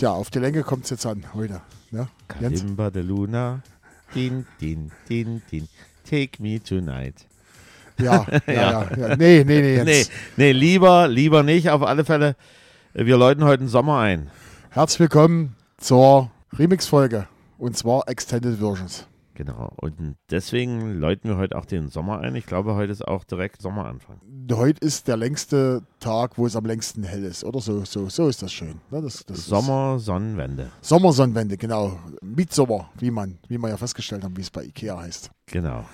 Tja, auf die Länge kommt es jetzt an heute. Ne? Kalimba de Luna. Din, din, din, din. Take me tonight. Ja, ja, ja. ja. Nee, nee, nee, Jens. Nee, nee, lieber, lieber nicht. Auf alle Fälle, wir läuten heute den Sommer ein. Herzlich willkommen zur Remix-Folge. Und zwar Extended Versions. Genau. Und deswegen läuten wir heute auch den Sommer ein. Ich glaube, heute ist auch direkt Sommeranfang. Heute ist der längste Tag, wo es am längsten hell ist, oder? So, so, so ist das schön. Ne? Das, das Sommer, Sonnenwende. Genau. Midsommer, wie man, wie man ja festgestellt haben, wie es bei Ikea heißt. Genau.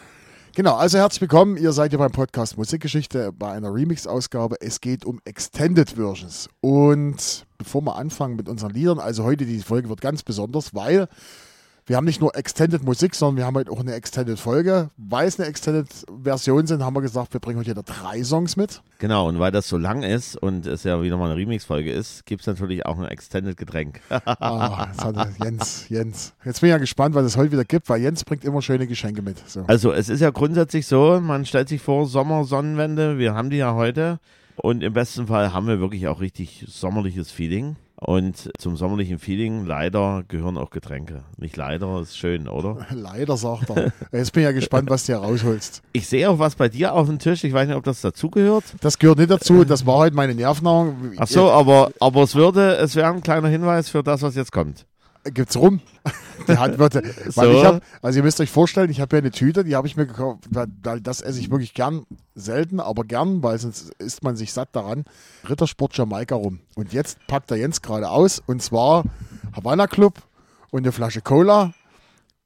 Genau, also herzlich willkommen. Ihr seid hier beim Podcast Musikgeschichte bei einer Remix-Ausgabe. Es geht um Extended Versions. Und bevor wir anfangen mit unseren Liedern, also heute die Folge wird ganz besonders, weil wir haben nicht nur Extended Musik, sondern wir haben heute auch eine Extended Folge. Weil es eine Extended Version sind, haben wir gesagt, wir bringen heute wieder drei Songs mit. Genau, und weil das so lang ist und es ja wieder mal eine Remix-Folge ist, gibt es natürlich auch ein Extended Getränk. Ah, Jens, Jens. Jetzt bin ich ja gespannt, was es heute wieder gibt, weil Jens bringt immer schöne Geschenke mit. So. Also es ist ja grundsätzlich so, man stellt sich vor, Sommer, Sonnenwende, wir haben die ja heute und im besten Fall haben wir wirklich auch richtig sommerliches Feeling. Und zum sommerlichen Feeling leider gehören auch Getränke. Nicht leider, ist schön, oder? Leider, sagt er. Jetzt bin ich ja gespannt, was du hier rausholst. Ich sehe auch was bei dir auf dem Tisch. Ich weiß nicht, ob das dazugehört. Das gehört nicht dazu. Das war heute meine Nervennahrung. Ach so, aber, aber es würde, es wäre ein kleiner Hinweis für das, was jetzt kommt. Gibt's rum. Die Handwürste. Weil So. ich hab, also ihr müsst euch vorstellen, ich habe ja eine Tüte, die habe ich mir gekauft, weil, weil das esse ich wirklich gern, selten, aber gern, weil sonst isst man sich satt daran. Rittersport Jamaika rum. Und jetzt packt der Jens gerade aus und zwar Havana Club und eine Flasche Cola.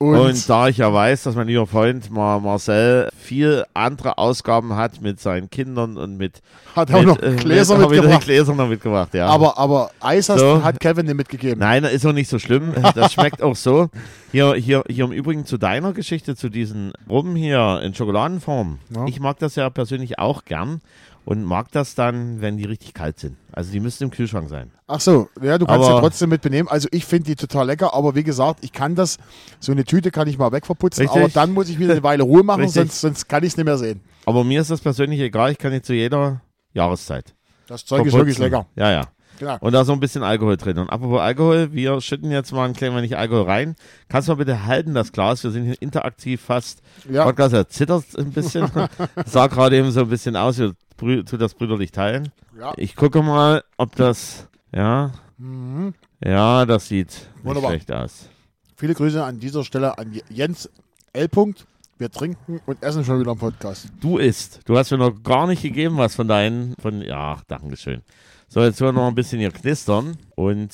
Und, Und, da ich ja weiß, dass mein lieber Freund Mar Marcel viel andere Ausgaben hat mit seinen Kindern und mit, hat auch mit, noch äh, Gläser mit, mitgebracht. Mit Gläser noch mitgebracht, ja. Aber, aber Eis So. hat Kevin dir mitgegeben. Nein, ist auch nicht so schlimm. Das schmeckt auch so. Hier, hier, hier im Übrigen zu deiner Geschichte, zu diesen Rum hier in Schokoladenform. Ja. Ich mag das ja persönlich auch gern und mag das dann, wenn die richtig kalt sind. Also die müssen im Kühlschrank sein. Ach so, ja, du kannst Aber- ja trotzdem mitbenehmen. Also ich finde die total lecker, aber wie gesagt, ich kann das, so eine Tüte kann ich mal wegverputzen, Richtig. aber dann muss ich wieder eine Weile Ruhe machen, sonst, sonst kann ich es nicht mehr sehen. Aber mir ist das persönlich egal. Ich kann die zu jeder Jahreszeit. Das Zeug ist verputzen. wirklich lecker. Ja, ja. Genau. Und da ist so ein bisschen Alkohol drin. Und apropos Alkohol, wir schütten jetzt mal ein klein wenig Alkohol rein. Kannst du mal bitte halten, das Glas? Wir sind hier interaktiv fast. Ja. Podcast, er zittert ein bisschen. Sah gerade eben so ein bisschen aus. Wir brü- tut das brüderlich teilen. Ja. Ich gucke mal, ob das, ja, Mhm. ja, das sieht nicht Wunderbar. schlecht aus. Viele Grüße an dieser Stelle an Jens L. Punkt. Wir trinken und essen schon wieder im Podcast. Du isst. Du hast mir noch gar nicht gegeben, was von deinen, von, ja, Dankeschön. So, jetzt werden wir noch ein bisschen hier knistern und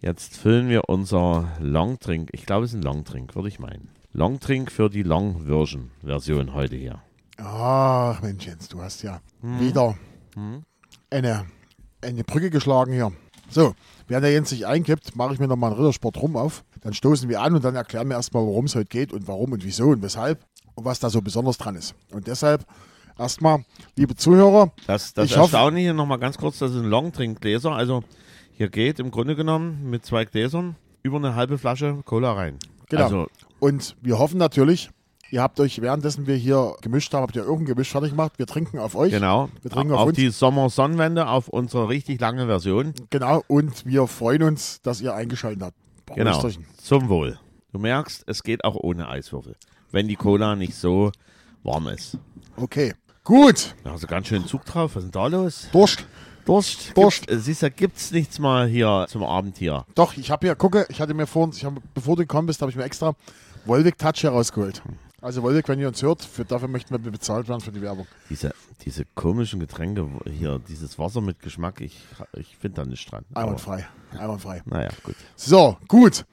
jetzt füllen wir unser Longdrink. Ich glaube, es ist ein Longdrink, würde ich meinen. Longdrink für die Long-Version-Version heute hier. Ach Mensch, Jens, du hast ja Hm. wieder eine, eine Brücke geschlagen hier. So, während der Jens sich einkippt, mache ich mir nochmal einen Rittersport rum auf. Dann stoßen wir an und dann erklären wir erstmal, worum es heute geht und warum und wieso und weshalb und was da so besonders dran ist. Und deshalb erstmal, liebe Zuhörer, Das, das Ich hoffe- Erstaunliche nochmal ganz kurz, das ist ein Longdrink-Gläser. Also hier geht im Grunde genommen mit zwei Gläsern über eine halbe Flasche Cola rein. Genau. Also Und wir hoffen natürlich, ihr habt euch währenddessen wir hier gemischt haben, habt ihr irgendein Gemisch fertig gemacht. Wir trinken auf euch. genau, Wir trinken auf auf uns. die Sommer-Sonnenwende, auf unsere richtig lange Version. Genau. Und wir freuen uns, dass ihr eingeschaltet habt. Genau, Prösterchen. zum Wohl. Du merkst, es geht auch ohne Eiswürfel, wenn die Cola nicht so warm ist. Okay. Gut. Da hast du ganz schön Zug drauf. Was ist denn da los? Durst. Durst. Durst. Gibt, äh, siehst du, gibt's nichts mal hier zum Abend hier. Doch, ich habe hier, gucke, ich hatte mir vorhin, ich hab, bevor du gekommen bist, habe ich mir extra Volvic Touch herausgeholt. Also Volvic, wenn ihr uns hört, für, dafür möchten wir bezahlt werden für die Werbung. Diese, diese komischen Getränke hier, dieses Wasser mit Geschmack, ich, ich finde da nicht dran. Einwandfrei. Einwandfrei. naja, gut. So, gut.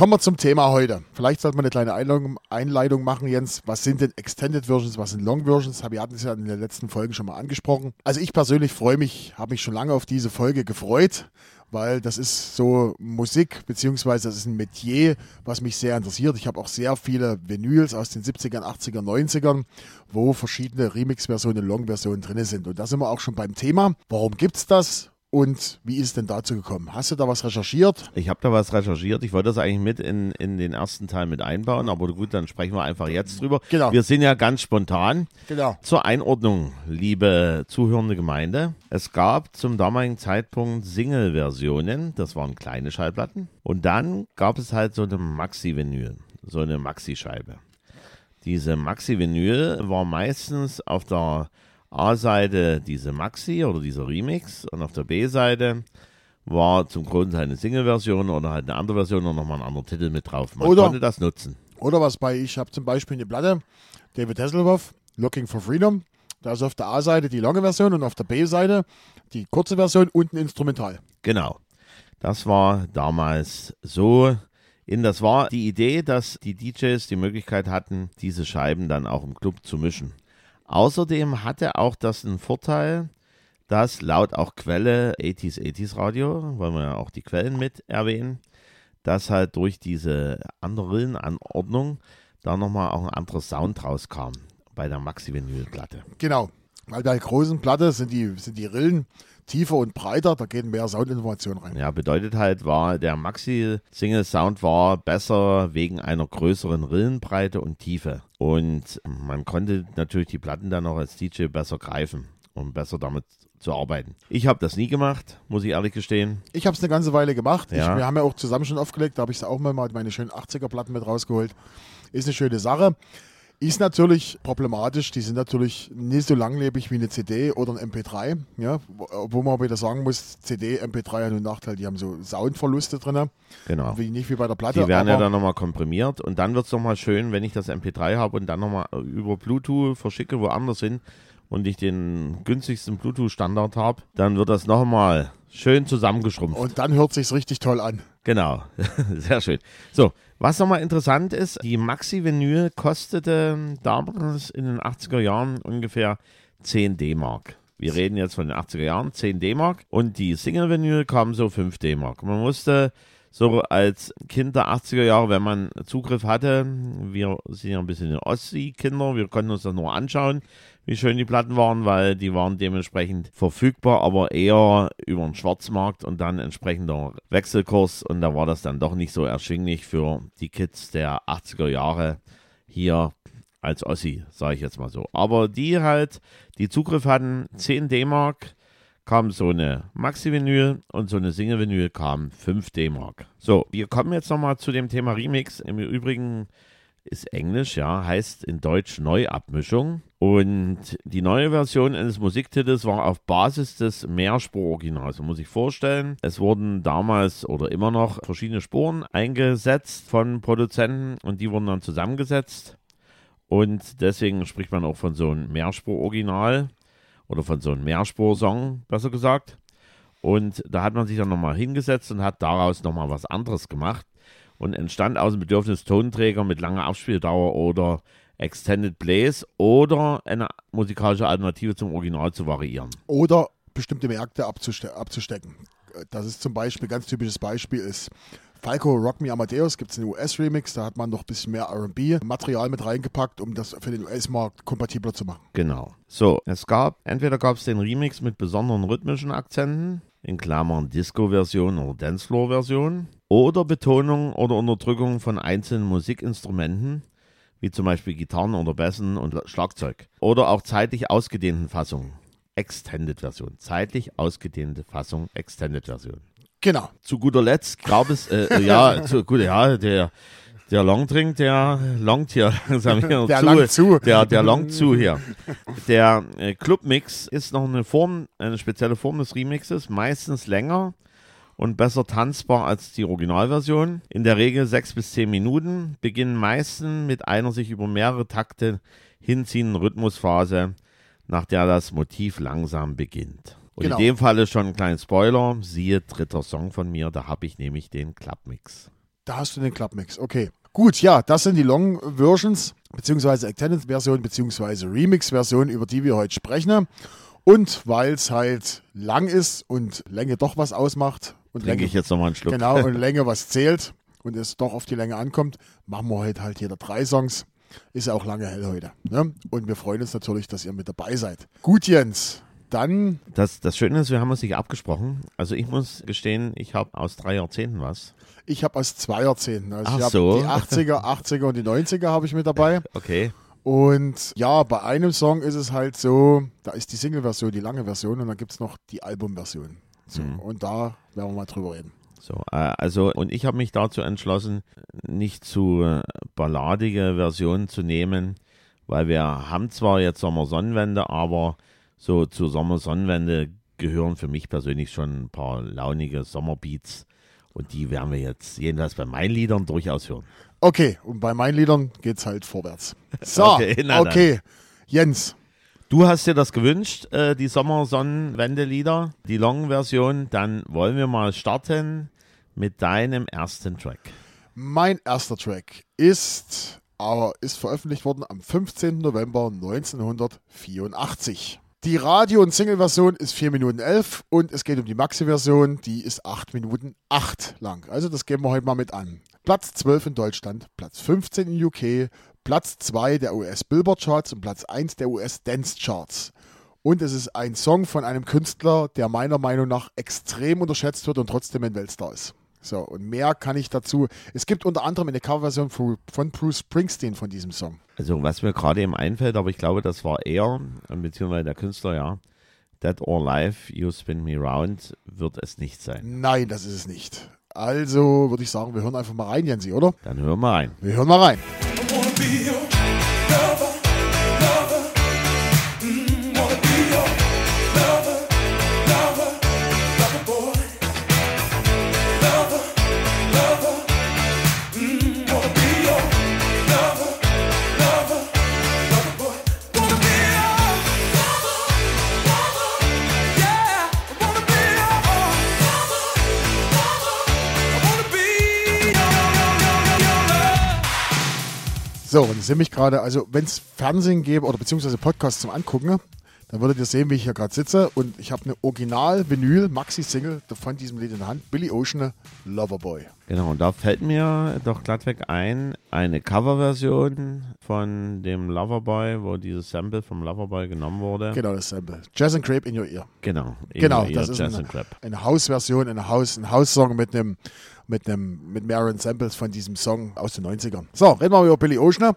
Kommen wir zum Thema heute. Vielleicht sollte man eine kleine Einleitung, Einleitung machen, Jens. Was sind denn Extended Versions, was sind Long Versions? Wir hatten es ja in den letzten Folgen schon mal angesprochen. Also ich persönlich freue mich, habe mich schon lange auf diese Folge gefreut, weil das ist so Musik, beziehungsweise das ist ein Metier, was mich sehr interessiert. Ich habe auch sehr viele Vinyls aus den 70ern, 80ern, 90ern, wo verschiedene Remix-Versionen, Long-Versionen drin sind. Und da sind wir auch schon beim Thema. Warum gibt's das? Und wie ist es denn dazu gekommen? Hast du da was recherchiert? Ich habe da was recherchiert. Ich wollte das eigentlich mit in, in den ersten Teil mit einbauen, aber gut, dann sprechen wir einfach jetzt drüber. Genau. Wir sind ja ganz spontan. Genau. Zur Einordnung, liebe zuhörende Gemeinde. Es gab zum damaligen Zeitpunkt Single-Versionen, das waren kleine Schallplatten. Und dann gab es halt so eine Maxi-Vinyl, so eine Maxi-Scheibe. Diese Maxi-Vinyl war meistens auf der A-Seite diese Maxi oder dieser Remix und auf der B-Seite war zum Großteil eine Single-Version oder halt eine andere Version und nochmal ein anderer Titel mit drauf. Man Oder- konnte das nutzen. Oder was bei, ich habe zum Beispiel eine Platte, David Hasselhoff, Looking for Freedom. Da ist auf der A-Seite die lange Version und auf der B-Seite die kurze Version und ein Instrumental. Genau. Das war damals so. In das war die Idee, dass die DJs die Möglichkeit hatten, diese Scheiben dann auch im Club zu mischen. Außerdem hatte auch das einen Vorteil, dass laut auch Quelle 80s 80s Radio, wollen wir ja auch die Quellen mit erwähnen, dass halt durch diese andere Anordnung da nochmal auch ein anderer Sound rauskam bei der Maxi-Vinyl-Platte. Genau. Weil bei der großen Platte sind die, sind die Rillen tiefer und breiter, da geht mehr Soundinformation rein. Ja, bedeutet halt, war der Maxi-Single-Sound war besser wegen einer größeren Rillenbreite und Tiefe. Und man konnte natürlich die Platten dann auch als DJ besser greifen, um besser damit zu arbeiten. Ich habe das nie gemacht, muss ich ehrlich gestehen. Ich habe es eine ganze Weile gemacht. Ja. Ich, wir haben ja auch zusammen schon aufgelegt, da habe ich auch mal meine schönen 80er-Platten mit rausgeholt. Ist eine schöne Sache. Ist natürlich problematisch, die sind natürlich nicht so langlebig wie eine CD oder ein MP3. Ja, wo, man wieder sagen muss, CD, MP3 hat einen Nachteil, die haben so Soundverluste drin, Genau. wie nicht wie bei der Platte. Die werden ja dann nochmal komprimiert und dann wird es nochmal schön, wenn ich das MP3 habe und dann nochmal über Bluetooth verschicke, woanders hin und ich den günstigsten Bluetooth-Standard habe, dann wird das nochmal schön zusammengeschrumpft. und dann hört sich's richtig toll an. Genau, sehr schön. So, was nochmal interessant ist, die Maxi-Vinyl kostete damals in den 80er Jahren ungefähr 10 D-Mark. Wir reden jetzt von den 80er Jahren, 10 D-Mark. Und die Single-Vinyl kam so 5 D-Mark. Man musste so als Kind der 80er Jahre, wenn man Zugriff hatte, wir sind ja ein bisschen Ossi-Kinder, wir konnten uns das nur anschauen, wie schön die Platten waren, weil die waren dementsprechend verfügbar, aber eher über den Schwarzmarkt und dann entsprechender Wechselkurs und da war das dann doch nicht so erschwinglich für die Kids der 80er Jahre hier als Ossi, sage ich jetzt mal so. Aber die halt, die Zugriff hatten, 10 D-Mark, kam so eine Maxi-Vinyl und so eine Single-Vinyl kam 5 D-Mark. So, wir kommen jetzt nochmal zu dem Thema Remix. Im Übrigen ist Englisch, ja, heißt in Deutsch Neuabmischung. Und die neue Version eines Musiktitels war auf Basis des Mehrspur-Originals. Man muss sich vorstellen, es wurden damals oder immer noch verschiedene Spuren eingesetzt von Produzenten und die wurden dann zusammengesetzt. Und deswegen spricht man auch von so einem Mehrspur-Original oder von so einem Mehrspur-Song, besser gesagt. Und da hat man sich dann nochmal hingesetzt und hat daraus nochmal was anderes gemacht und entstand aus dem Bedürfnis Tonträger mit langer Abspieldauer oder Extended Plays oder eine musikalische Alternative zum Original zu variieren. Oder bestimmte Märkte abzuste abzustecken. Das ist zum Beispiel, ganz typisches Beispiel ist Falco Rock Me Amadeus, gibt es einen US-Remix, da hat man noch ein bisschen mehr RB-Material mit reingepackt, um das für den US-Markt kompatibler zu machen. Genau. So, es gab, entweder gab es den Remix mit besonderen rhythmischen Akzenten, in Klammern Disco-Version oder Dancefloor-Version, oder Betonung oder Unterdrückung von einzelnen Musikinstrumenten, wie zum Beispiel Gitarren oder Bässen und Schlagzeug. Oder auch zeitlich ausgedehnten Fassungen. Extended-Version. Zeitlich ausgedehnte Fassung, Extended-Version. Genau. Zu guter Letzt gab es, äh, ja, zu, gut, ja, der, der Longdrink, der longt hier langsam hier Der zu. langt zu. Der, der longt zu hier. Der äh, Clubmix ist noch eine Form, eine spezielle Form des Remixes, meistens länger und besser tanzbar als die Originalversion. In der Regel sechs bis zehn Minuten, beginnen meistens mit einer sich über mehrere Takte hinziehenden Rhythmusphase, nach der das Motiv langsam beginnt. Und Genau. in dem Fall ist schon ein kleiner Spoiler, siehe dritter Song von mir, da habe ich nämlich den Clubmix. Da hast du den Clubmix. Okay. Gut, ja, das sind die Long Versions, beziehungsweise Extended Version, beziehungsweise Remix Version, über die wir heute sprechen. Und weil es halt lang ist und Länge doch was ausmacht und Trinke Länge, ich jetzt nochmal einen Schluck. genau, und Länge was zählt und es doch auf die Länge ankommt, machen wir heute halt jeder drei Songs. Ist ja auch lange hell heute. Ne? Und wir freuen uns natürlich, dass ihr mit dabei seid. Gut, Jens. Dann, Das, das Schöne ist, wir haben uns nicht abgesprochen. Also ich muss gestehen, ich habe aus drei Jahrzehnten was. ich habe aus zwei Jahrzehnten, also Ach ich so. die 80er, 80er und die 90er habe ich mit dabei. Okay. Und ja, bei einem Song ist es halt so, da ist die Single-Version, die lange Version und dann gibt es noch die Album-Version. So, Mhm. Und da werden wir mal drüber reden. So, äh, also, und ich habe mich dazu entschlossen, nicht zu äh, balladige Versionen zu nehmen, weil wir haben zwar jetzt Sommer-Sonnenwende, aber so zu Sommer-Sonnenwende gehören für mich persönlich schon ein paar launige Sommerbeats und die werden wir jetzt jedenfalls bei meinen Liedern durchaus hören. Okay, und bei meinen Liedern geht's halt vorwärts. So, Okay, okay, na dann. Jens, Du hast dir das gewünscht, äh, die Sommer-Sonnenwende-Lieder, die Long-Version, dann wollen wir mal starten mit deinem ersten Track. mein erster Track ist, aber ist veröffentlicht worden am 15. November 1984. Die Radio- und Single-Version ist 4 Minuten 11 und es geht um die Maxi-Version, die ist 8 Minuten 8 lang. Also das geben wir heute mal mit an. Platz 12 in Deutschland, Platz 15 in UK, Platz 2 der US Billboard Charts und Platz 1 der US Dance Charts. Und es ist ein Song von einem Künstler, der meiner Meinung nach extrem unterschätzt wird und trotzdem ein Weltstar ist. So, und mehr kann ich dazu. Es gibt unter anderem eine Coverversion von Bruce Springsteen von diesem Song. Also was mir gerade eben einfällt, aber ich glaube, das war er, beziehungsweise der Künstler, ja. Dead or Alive, You Spin Me Round, wird es nicht sein. Nein, das ist es nicht. Also würde ich sagen, wir hören einfach mal rein, Jensi, oder? Dann hören wir rein. Wir hören mal rein. wanna be your So, und ich sehe mich gerade, also wenn es Fernsehen gäbe oder beziehungsweise Podcasts zum Angucken, dann würdet ihr sehen, wie ich hier gerade sitze und ich habe eine Original-Vinyl-Maxi-Single von diesem Lied in der Hand, Billy Ocean, Loverboy. Genau, und da fällt mir doch glattweg ein, eine Coverversion von dem Loverboy, wo dieses Sample vom Loverboy genommen wurde. Genau, das Sample. Jazz and Grape in your ear. Genau, in Genau, your das ist Jazz eine, and Crap. eine Hausversion, eine Haus, ein Haussong mit einem mit einem mit mehreren Samples von diesem Song aus den 90ern. So, reden wir über Billy Ocean.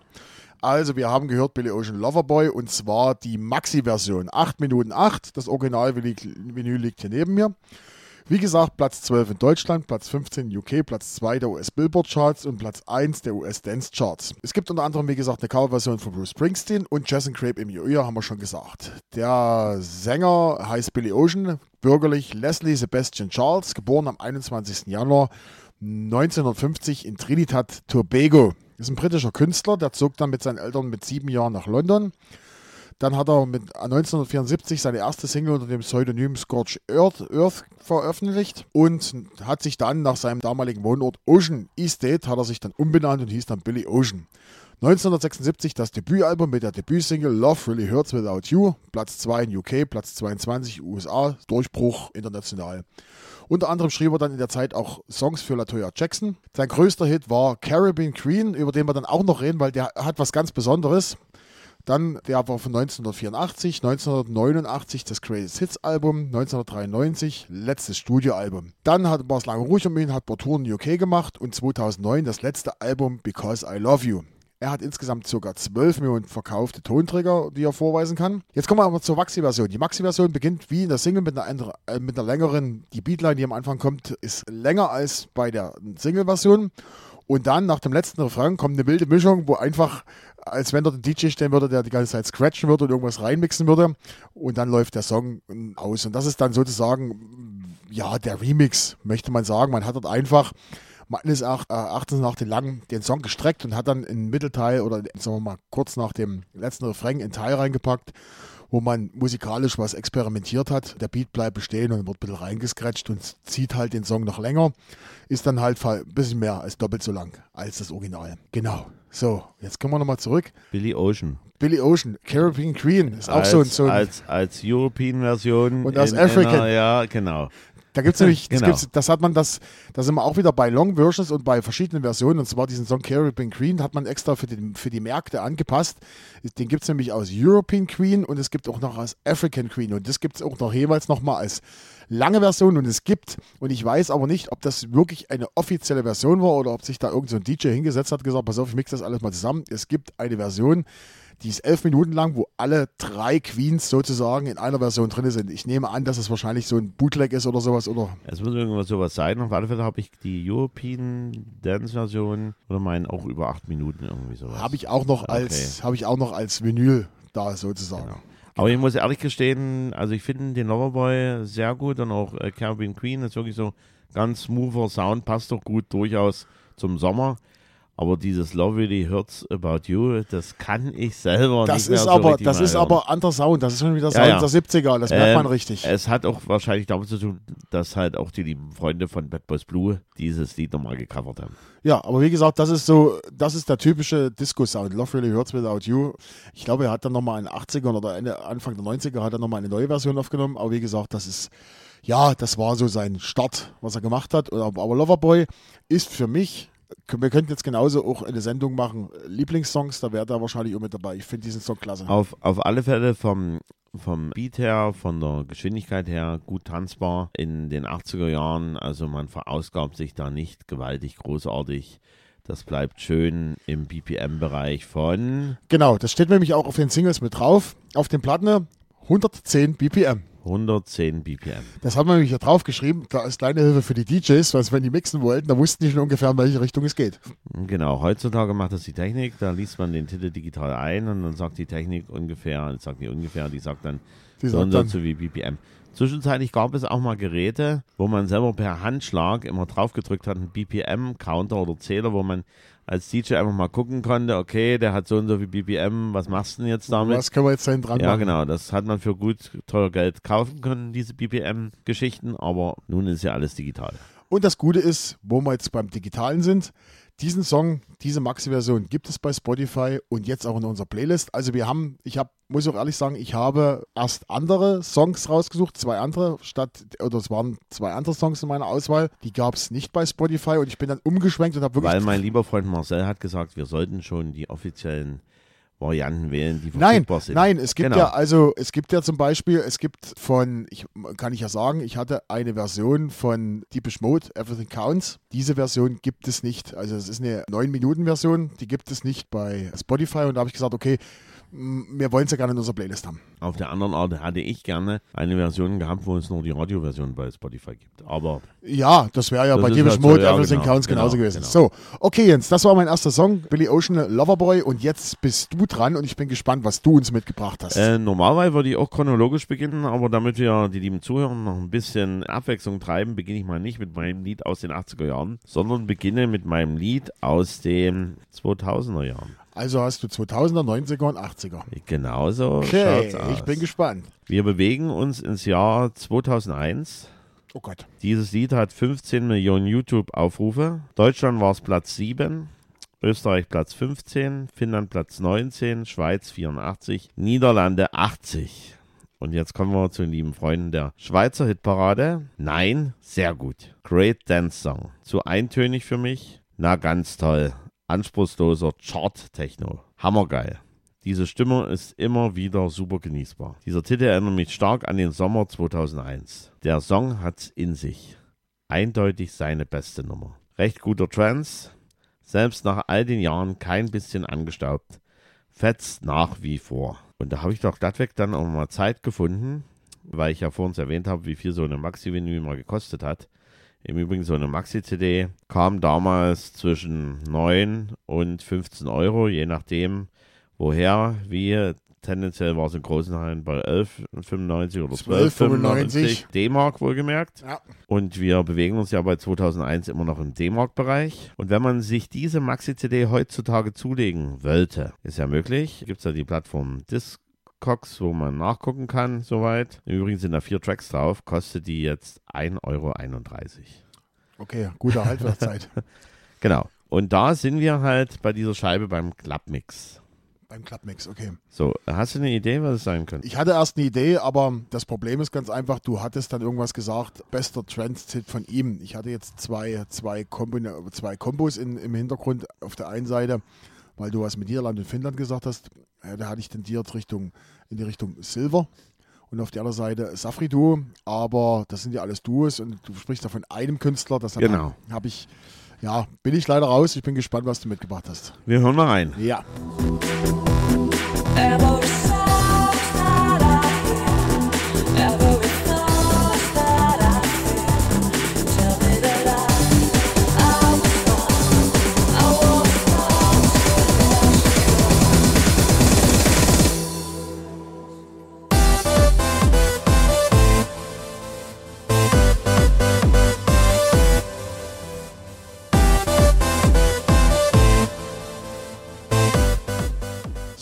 Also, wir haben gehört Billy Ocean Loverboy und zwar die Maxi-Version. 8 Minuten 8. Das Original-Vinyl liegt hier neben mir. Wie gesagt, Platz 12 in Deutschland, Platz 15 in UK, Platz 2 der US Billboard Charts und Platz 1 der US Dance Charts. Es gibt unter anderem, wie gesagt, eine Coverversion von Bruce Springsteen und Jazz and Crape im Ear, haben wir schon gesagt. Der Sänger heißt Billy Ocean, bürgerlich Leslie Sebastian Charles, geboren am 21. Januar 1950 in Trinidad, Tobago. Ist ein britischer Künstler, der zog dann mit seinen Eltern mit sieben Jahren nach London. Dann hat er mit 1974 seine erste Single unter dem Pseudonym Scorch Earth, Earth veröffentlicht und hat sich dann nach seinem damaligen Wohnort Ocean Estate hat er sich dann umbenannt und hieß dann Billy Ocean. 1976 das Debütalbum mit der Debütsingle Love Really Hurts Without You, Platz 2 in UK, Platz 22 USA, Durchbruch international. Unter anderem schrieb er dann in der Zeit auch Songs für Latoya Jackson. Sein größter Hit war Caribbean Queen, über den wir dann auch noch reden, weil der hat was ganz Besonderes. Dann der war von 1984, 1989 das Greatest Hits Album, 1993 letztes Studioalbum. Dann hat, es lange ruhig um ihn, hat Touren in UK gemacht und 2009 das letzte Album Because I Love You. Er hat insgesamt ca. 12 Millionen verkaufte Tonträger, die er vorweisen kann. Jetzt kommen wir aber zur Maxi-Version. Die Maxi-Version beginnt wie in der Single mit einer, äh, mit einer längeren, die Beatline, die am Anfang kommt, ist länger als bei der Single-Version. Und dann nach dem letzten Refrain kommt eine wilde Mischung, wo einfach, als wenn dort ein DJ stehen würde, der die ganze Zeit scratchen würde und irgendwas reinmixen würde. Und dann läuft der Song aus. Und das ist dann sozusagen, ja, der Remix, möchte man sagen. Man hat dort einfach meines Eracht- äh, Erachtens nach den langen den Song gestreckt und hat dann im Mittelteil oder sagen wir mal kurz nach dem letzten Refrain einen Teil reingepackt, wo man musikalisch was experimentiert hat. Der Beat bleibt bestehen und wird ein bisschen reingescratcht und zieht halt den Song noch länger. Ist dann halt ein bisschen mehr als doppelt so lang als das Original. Genau. So, jetzt kommen wir nochmal zurück. Billy Ocean. Billy Ocean, Caribbean Queen, ist auch als, so ein, so ein als, als European-Version. Und als African. Einer, ja, genau. Da gibt's nämlich, das, Genau. das hat man das, da sind wir auch wieder bei Long Versions und bei verschiedenen Versionen. Und zwar diesen Song Caribbean Queen hat man extra für die, für die Märkte angepasst. Den gibt's nämlich aus European Queen und es gibt auch noch als African Queen. Und das gibt's auch noch jeweils nochmal als lange Version. Und es gibt, und ich weiß aber nicht, ob das wirklich eine offizielle Version war oder ob sich da irgend so ein DJ hingesetzt hat, gesagt, pass auf, ich mix das alles mal zusammen. Es gibt eine Version, die ist elf Minuten lang, wo alle drei Queens sozusagen in einer Version drin sind. Ich nehme an, dass es wahrscheinlich so ein Bootleg ist oder sowas. Oder Es muss irgendwas sowas sein. Auf alle Fälle habe ich die European Dance Version oder meinen auch über acht Minuten irgendwie sowas. habe ich auch noch als habe ich auch noch als Vinyl da sozusagen. Genau. Aber ich muss ehrlich gestehen, also ich finde den Loverboy sehr gut und auch äh, Caribbean Queen ist wirklich so ganz smoother Sound, passt doch gut durchaus zum Sommer. Aber dieses Love Really Hurts About You, das kann ich selber Das nicht mehr ist so aber das ist hören. aber anderer Sound. Das ist schon wieder Ja, Sound ja. der 70er. Das merkt man Ähm, richtig. Es hat auch wahrscheinlich damit zu tun, dass halt auch die lieben Freunde von Bad Boys Blue dieses Lied nochmal gecovert haben. Ja, aber wie gesagt, das ist so, das ist der typische Disco-Sound. Love Really Hurts Without You. Ich glaube, er hat dann nochmal in den 80ern oder Ende, Anfang der 90er hat er nochmal eine neue Version aufgenommen. Aber wie gesagt, das ist, ja, das war so sein Start, was er gemacht hat. Aber Loverboy ist für mich, wir könnten jetzt genauso auch eine Sendung machen, Lieblingssongs, da wäre da wahrscheinlich auch mit dabei. Ich finde diesen Song klasse. Auf, auf alle Fälle vom, vom Beat her, von der Geschwindigkeit her gut tanzbar in den 80er Jahren. Also man verausgabt sich da nicht gewaltig großartig. Das bleibt schön im BPM-Bereich von Genau, das steht nämlich auch auf den Singles mit drauf. Auf den Platten 110 BPM. 110 BPM. Das haben wir nämlich hier drauf geschrieben, da als kleine Hilfe für die DJs, weil wenn die mixen wollten, da wussten die schon ungefähr, in welche Richtung es geht. Genau, heutzutage macht das die Technik. Da liest man den Titel digital ein und dann sagt die Technik ungefähr, sagt die ungefähr, die sagt dann Die so sagt und so wie BPM. Zwischenzeitlich gab es auch mal Geräte, wo man selber per Handschlag immer draufgedrückt hat, einen BPM-Counter oder Zähler, wo man als DJ einfach mal gucken konnte, okay, der hat so und so viel BPM, was machst du denn jetzt damit? Was können wir jetzt hinten dran Ja, machen? genau, das hat man für gut teuer Geld kaufen können, diese BPM-Geschichten, aber nun ist ja alles digital. Und das Gute ist, wo wir jetzt beim Digitalen sind, diesen Song, diese Maxi-Version gibt es bei Spotify und jetzt auch in unserer Playlist. Also wir haben, ich habe, muss auch ehrlich sagen, ich habe erst andere Songs rausgesucht, zwei andere statt, oder es waren zwei andere Songs in meiner Auswahl. Die gab es nicht bei Spotify und ich bin dann umgeschwenkt und habe wirklich Weil mein lieber Freund Marcel hat gesagt, wir sollten schon die offiziellen Varianten wählen, die Nein, verfügbar sind. nein, es gibt Genau. ja, also es gibt ja zum Beispiel, es gibt von, ich, kann ich ja sagen, ich hatte eine Version von Deepish Mode, Everything Counts. Diese Version gibt es nicht. Also es ist eine 9-Minuten-Version, die gibt es nicht bei Spotify und da habe ich gesagt, okay, wir wollen es ja gerne in unserer Playlist haben. Auf der anderen Art hatte ich gerne eine Version gehabt, wo es nur die Radioversion bei Spotify gibt. Aber Ja, das wäre ja Das bei Deepish halt so, Mode, ja, Everything genau, Counts genauso genau, gewesen. genau. So, okay Jens, das war mein erster Song, Billy Ocean, Loverboy und jetzt bist du dran und ich bin gespannt, was du uns mitgebracht hast. äh, normalerweise würde ich auch chronologisch beginnen, aber damit wir die lieben Zuhörer noch ein bisschen Abwechslung treiben, beginne ich mal nicht mit meinem Lied aus den 80er Jahren, sondern beginne mit meinem Lied aus den 2000er Jahren. Also hast du 2000er, 90er und 80er. Genauso Okay, ich bin gespannt. Wir bewegen uns ins Jahr 2001. Oh Gott. Dieses Lied hat 15 Millionen YouTube-Aufrufe. Deutschland war es Platz 7, Österreich Platz 15, Finnland Platz 19, Schweiz 84, Niederlande 80. Und jetzt kommen wir zu den lieben Freunden der Schweizer Hitparade. Nein, sehr gut. Great Dance Song. Zu eintönig für mich. Na, ganz toll. Anspruchsloser Chart-Techno. Hammergeil. Diese Stimmung ist immer wieder super genießbar. Dieser Titel erinnert mich stark an den Sommer 2001. Der Song hat's in sich. Eindeutig seine beste Nummer. Recht guter Trance, selbst nach all den Jahren kein bisschen angestaubt. Fetzt nach wie vor. Und da habe ich doch glattweg dann auch mal Zeit gefunden, weil ich ja vorhin erwähnt habe, wie viel so eine Maxi-Vinyl mal gekostet hat. Im Übrigen so eine Maxi-CD kam damals zwischen 9 und 15 Euro, je nachdem, woher, wie. Tendenziell war es in großen Hallen bei 11,95 oder 12,95 D-Mark wohlgemerkt. Ja. Und wir bewegen uns ja bei 2001 immer noch im D-Mark-Bereich. Und wenn man sich diese Maxi-CD heutzutage zulegen wollte, ist ja möglich. Gibt es ja die Plattform Discogs, wo man nachgucken kann, soweit. Im Übrigen sind da vier Tracks drauf, kostet die jetzt 1,31 Euro. Okay, gute Halbwertszeit. Genau. Und da sind wir halt bei dieser Scheibe beim Clubmix. Ein Clubmix, okay. So, hast du eine Idee, was es sein könnte? Ich hatte erst eine Idee, aber das Problem ist ganz einfach, du hattest dann irgendwas gesagt, bester Trends-Hit von ihm. Ich hatte jetzt zwei, zwei, Kombina zwei Kombos in, im Hintergrund auf der einen Seite, weil du was mit Niederland und Finnland gesagt hast. Ja, da hatte ich tendiert Richtung, in die Richtung Silver. Und auf der anderen Seite Safri Duo, aber das sind ja alles Duos und du sprichst da von einem Künstler. Das Genau. habe ich, ja, bin ich leider raus. Ich bin gespannt, was du mitgebracht hast. Wir hören mal rein. Ja.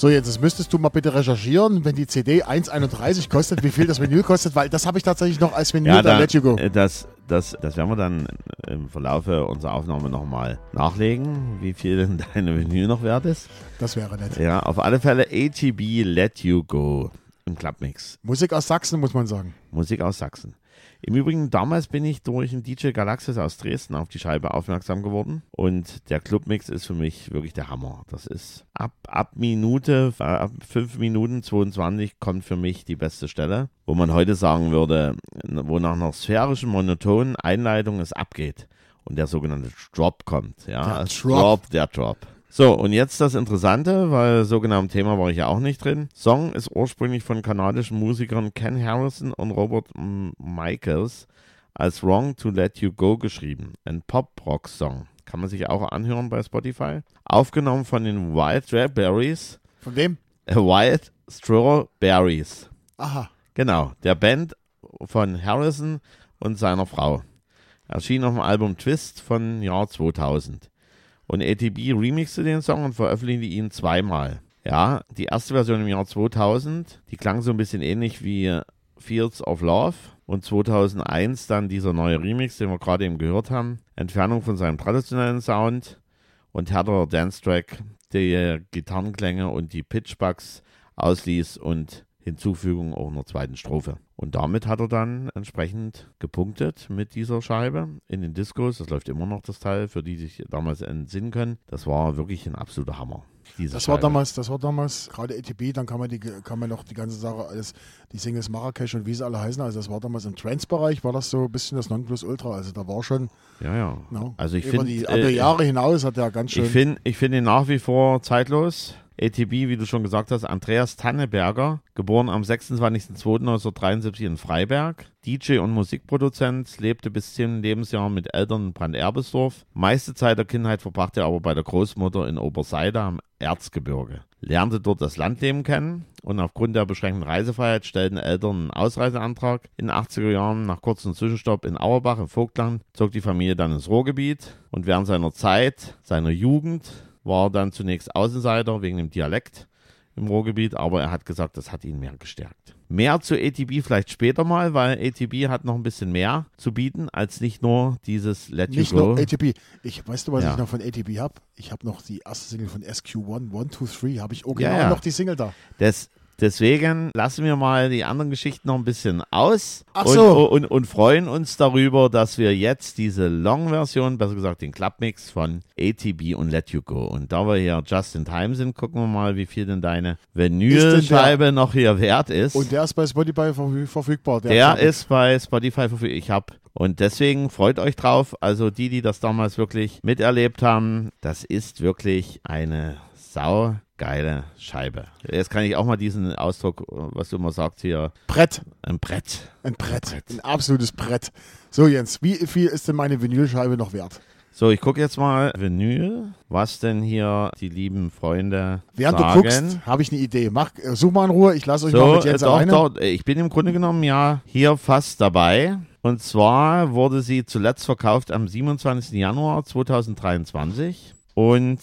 So, jetzt müsstest du mal bitte recherchieren, wenn die CD 1,31 kostet, wie viel das Vinyl kostet, weil das habe ich tatsächlich noch als Vinyl, Ja, da, Let You Go. das, das, das werden wir dann im Verlaufe unserer Aufnahme nochmal nachlegen, wie viel denn deine Vinyl noch wert ist. Das wäre nett. Ja, auf alle Fälle ATB Let You Go im Clubmix. Musik aus Sachsen, muss man sagen. Musik aus Sachsen. Im Übrigen, damals bin ich durch einen DJ Galaxis aus Dresden auf die Scheibe aufmerksam geworden. Und der Clubmix ist für mich wirklich der Hammer. Das ist ab, ab Minute, äh, ab 5 Minuten 22 kommt für mich die beste Stelle, wo man heute sagen würde, wo nach einer sphärischen, monotonen Einleitung es abgeht. Und der sogenannte Drop kommt. Ja, Der Drop. Drop, der Drop. So, und jetzt das Interessante, weil so genau im Thema war ich ja auch nicht drin. Song ist ursprünglich von kanadischen Musikern Ken Harrison und Robert Michaels als Wrong to Let You Go geschrieben. Ein Pop-Rock-Song. Kann man sich auch anhören bei Spotify. Aufgenommen von den Wild Strawberries. Von wem? Äh, Wild Strawberries. Aha. Genau, der Band von Harrison und seiner Frau. Erschien auf dem Album Twist von Jahr 2000. Und ATB remixte den Song und veröffentlichte ihn zweimal. Ja, die erste Version im Jahr 2000, die klang so ein bisschen ähnlich wie Fields of Love. Und 2001 dann dieser neue Remix, den wir gerade eben gehört haben. Entfernung von seinem traditionellen Sound und härterer Dance-Track, der Gitarrenklänge und die Pitchbugs ausließ und Hinzufügung auch einer zweiten Strophe. Und damit hat er dann entsprechend gepunktet mit dieser Scheibe in den Discos. Das läuft immer noch das Teil, für die sich damals entsinnen können. Das war wirklich ein absoluter Hammer. Das war damals, das war damals, gerade ATB, dann kann man, die, kann man noch die ganze Sache, alles, die Singles Marrakesch und wie sie alle heißen, also das war damals im Trance-Bereich, war das so ein bisschen das Nonplusultra, also da war schon, Ja, ja. no, Also ich über finde, die äh, Jahre hinaus hat er ganz schön, Ich finde ich find ihn nach wie vor zeitlos. ATB, wie du schon gesagt hast, Andreas Tanneberger, geboren am 26.02.1973 in Freiberg, DJ und Musikproduzent, lebte bis zum Lebensjahr mit Eltern in Brand-Erbesdorf. Meiste Zeit der Kindheit verbrachte er aber bei der Großmutter in Oberseide am Erzgebirge. Lernte dort das Landleben kennen und aufgrund der beschränkten Reisefreiheit stellten Eltern einen Ausreiseantrag. In den 80er Jahren, nach kurzem Zwischenstopp in Auerbach im Vogtland, zog die Familie dann ins Ruhrgebiet und während seiner Zeit, seiner Jugend, war dann zunächst Außenseiter wegen dem Dialekt im Ruhrgebiet, aber er hat gesagt, das hat ihn mehr gestärkt. Mehr zu ATB vielleicht später mal, weil ATB hat noch ein bisschen mehr zu bieten, als nicht nur dieses Let nicht You Go. nur ATB. Ich, weißt du, was Ja. ich noch von ATB habe? Ich habe noch die erste Single von SQ1, 1, 2, 3, habe ich auch Ja, genau ja. noch die Single da. Das, deswegen lassen wir mal die anderen Geschichten noch ein bisschen aus Ach und, so. und, und freuen uns darüber, dass wir jetzt diese Long-Version, besser gesagt den Clubmix von ATB und Let You Go. Und da wir hier just in time sind, gucken wir mal, wie viel denn deine Vinylscheibe noch hier wert ist. Und der ist bei Spotify verfü verfügbar. Der Clubmix. ist bei Spotify verfügbar. Ich habe und deswegen freut euch drauf. Also die, die das damals wirklich miterlebt haben, das ist wirklich eine saugeile Scheibe. Jetzt kann ich auch mal diesen Ausdruck, was du immer sagst hier, Brett. ein Brett. Ein Brett. Brett. Ein absolutes Brett. So, Jens, wie viel ist denn meine Vinylscheibe noch wert? So, ich gucke jetzt mal Vinyl, was denn hier die lieben Freunde Während sagen. du guckst, habe ich eine Idee. Mach, äh, such mal in Ruhe, ich lasse euch mal So, mit äh, Jens doch, alleine. doch, äh, ich bin im Grunde genommen ja hier fast dabei. Und zwar wurde sie zuletzt verkauft am 27. Januar 2023. Und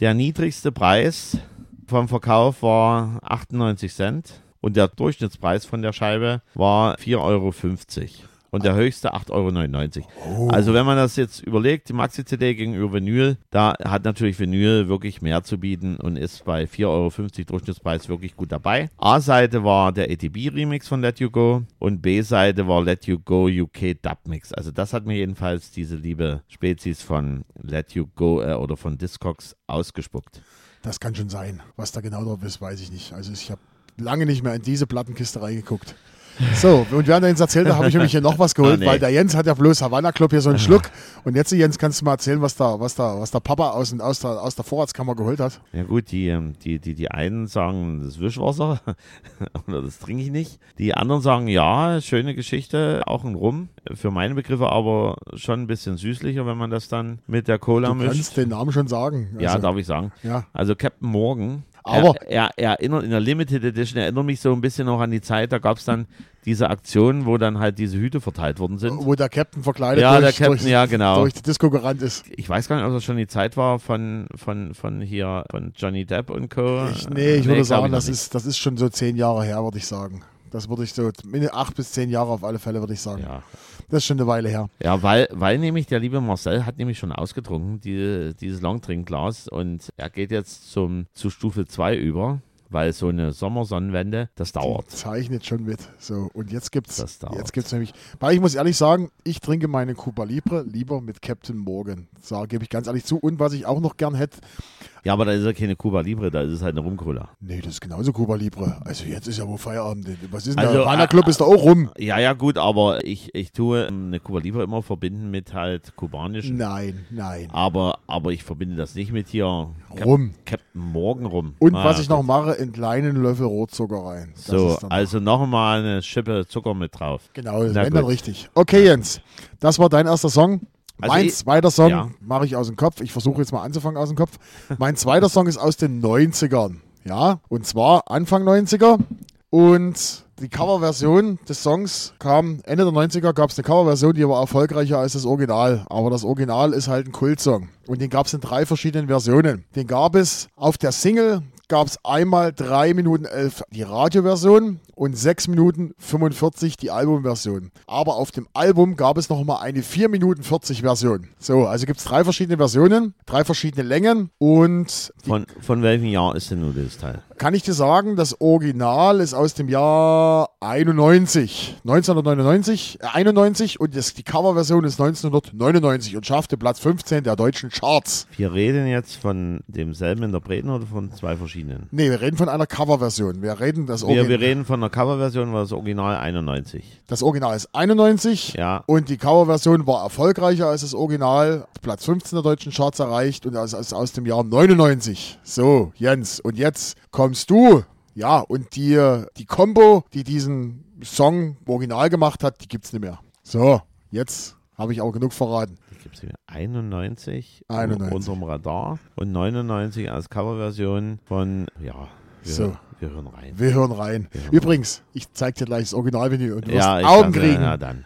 der niedrigste Preis vom Verkauf war 98 Cent. Und der Durchschnittspreis von der Scheibe war 4,50 Euro. Und der höchste 8,99 Oh. Euro. Also wenn man das jetzt überlegt, die Maxi-CD gegenüber Vinyl, da hat natürlich Vinyl wirklich mehr zu bieten und ist bei 4,50 Euro Durchschnittspreis wirklich gut dabei. A-Seite war der ATB-Remix von Let You Go und B-Seite war Let You Go UK Dub-Mix. Also das hat mir jedenfalls diese liebe Spezies von Let You Go äh, oder von Discogs ausgespuckt. Das kann schon sein. Was da genau drauf ist, weiß ich nicht. Also ich habe lange nicht mehr in diese Plattenkiste reingeguckt. So, und während er Jens erzählt hat, habe ich nämlich hier noch was geholt, Ah, nee. weil der Jens hat ja bloß Havanna Club hier so einen Schluck. Und jetzt, Jens, kannst du mal erzählen, was da, was da, was der Papa aus, aus, der, aus der Vorratskammer geholt hat? Ja gut, die, ähm, die, die, die einen sagen, das ist Wischwasser oder das trinke ich nicht. Die anderen sagen, ja, schöne Geschichte, auch ein Rum. Für meine Begriffe aber schon ein bisschen süßlicher, wenn man das dann mit der Cola Du mischt. kannst den Namen schon sagen. ja, Also, darf ich sagen. ja. Also Captain Morgan. Aber- er, er erinnert in der Limited Edition erinnert mich so ein bisschen noch an die Zeit, da gab es dann diese Aktion, wo dann halt diese Hüte verteilt worden sind. Wo der Captain verkleidet Ja, durch, der Captain, durch, ja, genau. durch die Disco gerannt ist. Ich weiß gar nicht, ob das schon die Zeit war von, von, von hier, von Johnny Depp und Co. Ich, nee, ich würde glaub sagen, noch das ist, das ist schon so zehn Jahre her, würde ich sagen. Das würde ich so, acht bis zehn Jahre auf alle Fälle, würde ich sagen. Ja. Das ist schon eine Weile her. Ja, weil, weil nämlich der liebe Marcel hat nämlich schon ausgetrunken, die, dieses Longdrinkglas und er geht jetzt zum, zu Stufe 2 über, weil so eine Sommersonnenwende, das dauert. Zeichnet schon mit. So, und jetzt gibt's, Das dauert. jetzt gibt's nämlich, weil ich muss ehrlich sagen, ich trinke meine Cuba Libre lieber mit Captain Morgan. So, gebe ich ganz ehrlich zu. Und was ich auch noch gern hätte, Ja, aber da ist ja keine Cuba Libre, da ist es halt eine Rumcola. nee, das ist genauso Cuba Libre. Also jetzt ist ja wohl Feierabend. Was ist denn Also, der Havana äh, Club ist da auch rum. Ja, ja, gut, aber ich, ich tue ähm, eine Cuba Libre immer verbinden mit halt kubanischen. Nein, nein. Aber, aber ich verbinde das nicht mit hier Cap Rum. Captain Morgan rum. Und Ah, was ich noch gut. mache, in kleinen Löffel Rotzucker rein. Das So, dann- also noch mal eine Schippe Zucker mit drauf. Genau, Na wenn dann gut. richtig. Okay, Jens, das war dein erster Song. Also mein zweiter Song ja. mache ich aus dem Kopf. Ich versuche jetzt mal anzufangen aus dem Kopf. Mein zweiter Song ist aus den 90ern. Ja, und zwar Anfang 90er. Und die Coverversion des Songs kam Ende der 90er, gab es eine Coverversion, die war erfolgreicher als das Original. Aber das Original ist halt ein Kultsong. Und den gab es in drei verschiedenen Versionen. Den gab es auf der Single, gab es einmal 3 Minuten 11 die Radioversion und 6 Minuten 45 die Albumversion. Aber auf dem Album gab es noch mal eine 4 Minuten 40 Version. So, also gibt es drei verschiedene Versionen, drei verschiedene Längen und Von, von welchem Jahr ist denn nur dieses Teil? kann ich dir sagen, das Original ist aus dem Jahr 91, 1999, äh, 91 und das, die Coverversion ist 1999 und schaffte Platz 15 der deutschen Charts. Wir reden jetzt von demselben Interpreten oder von zwei verschiedenen? Nee, wir reden von einer Coverversion. Wir reden das Wir, Original. wir reden von einer Coverversion, war das Original 91. Das Original ist 91 Ja. und die Coverversion war erfolgreicher als das Original. Platz 15 der deutschen Charts erreicht und das ist aus dem Jahr 99. So, Jens, und jetzt kommst du. Ja, und die, die Combo, die diesen Song Original gemacht hat, die gibt's nicht mehr. So, jetzt habe ich auch genug verraten. Gibt es 91, 91. unterm Radar und 99 als Coverversion von, ja, wir, So. Wir hören rein. Wir hören rein. hören Übrigens, ich zeig dir gleich das Originalvideo und du Ja, Augen kriegen. Ja, dann.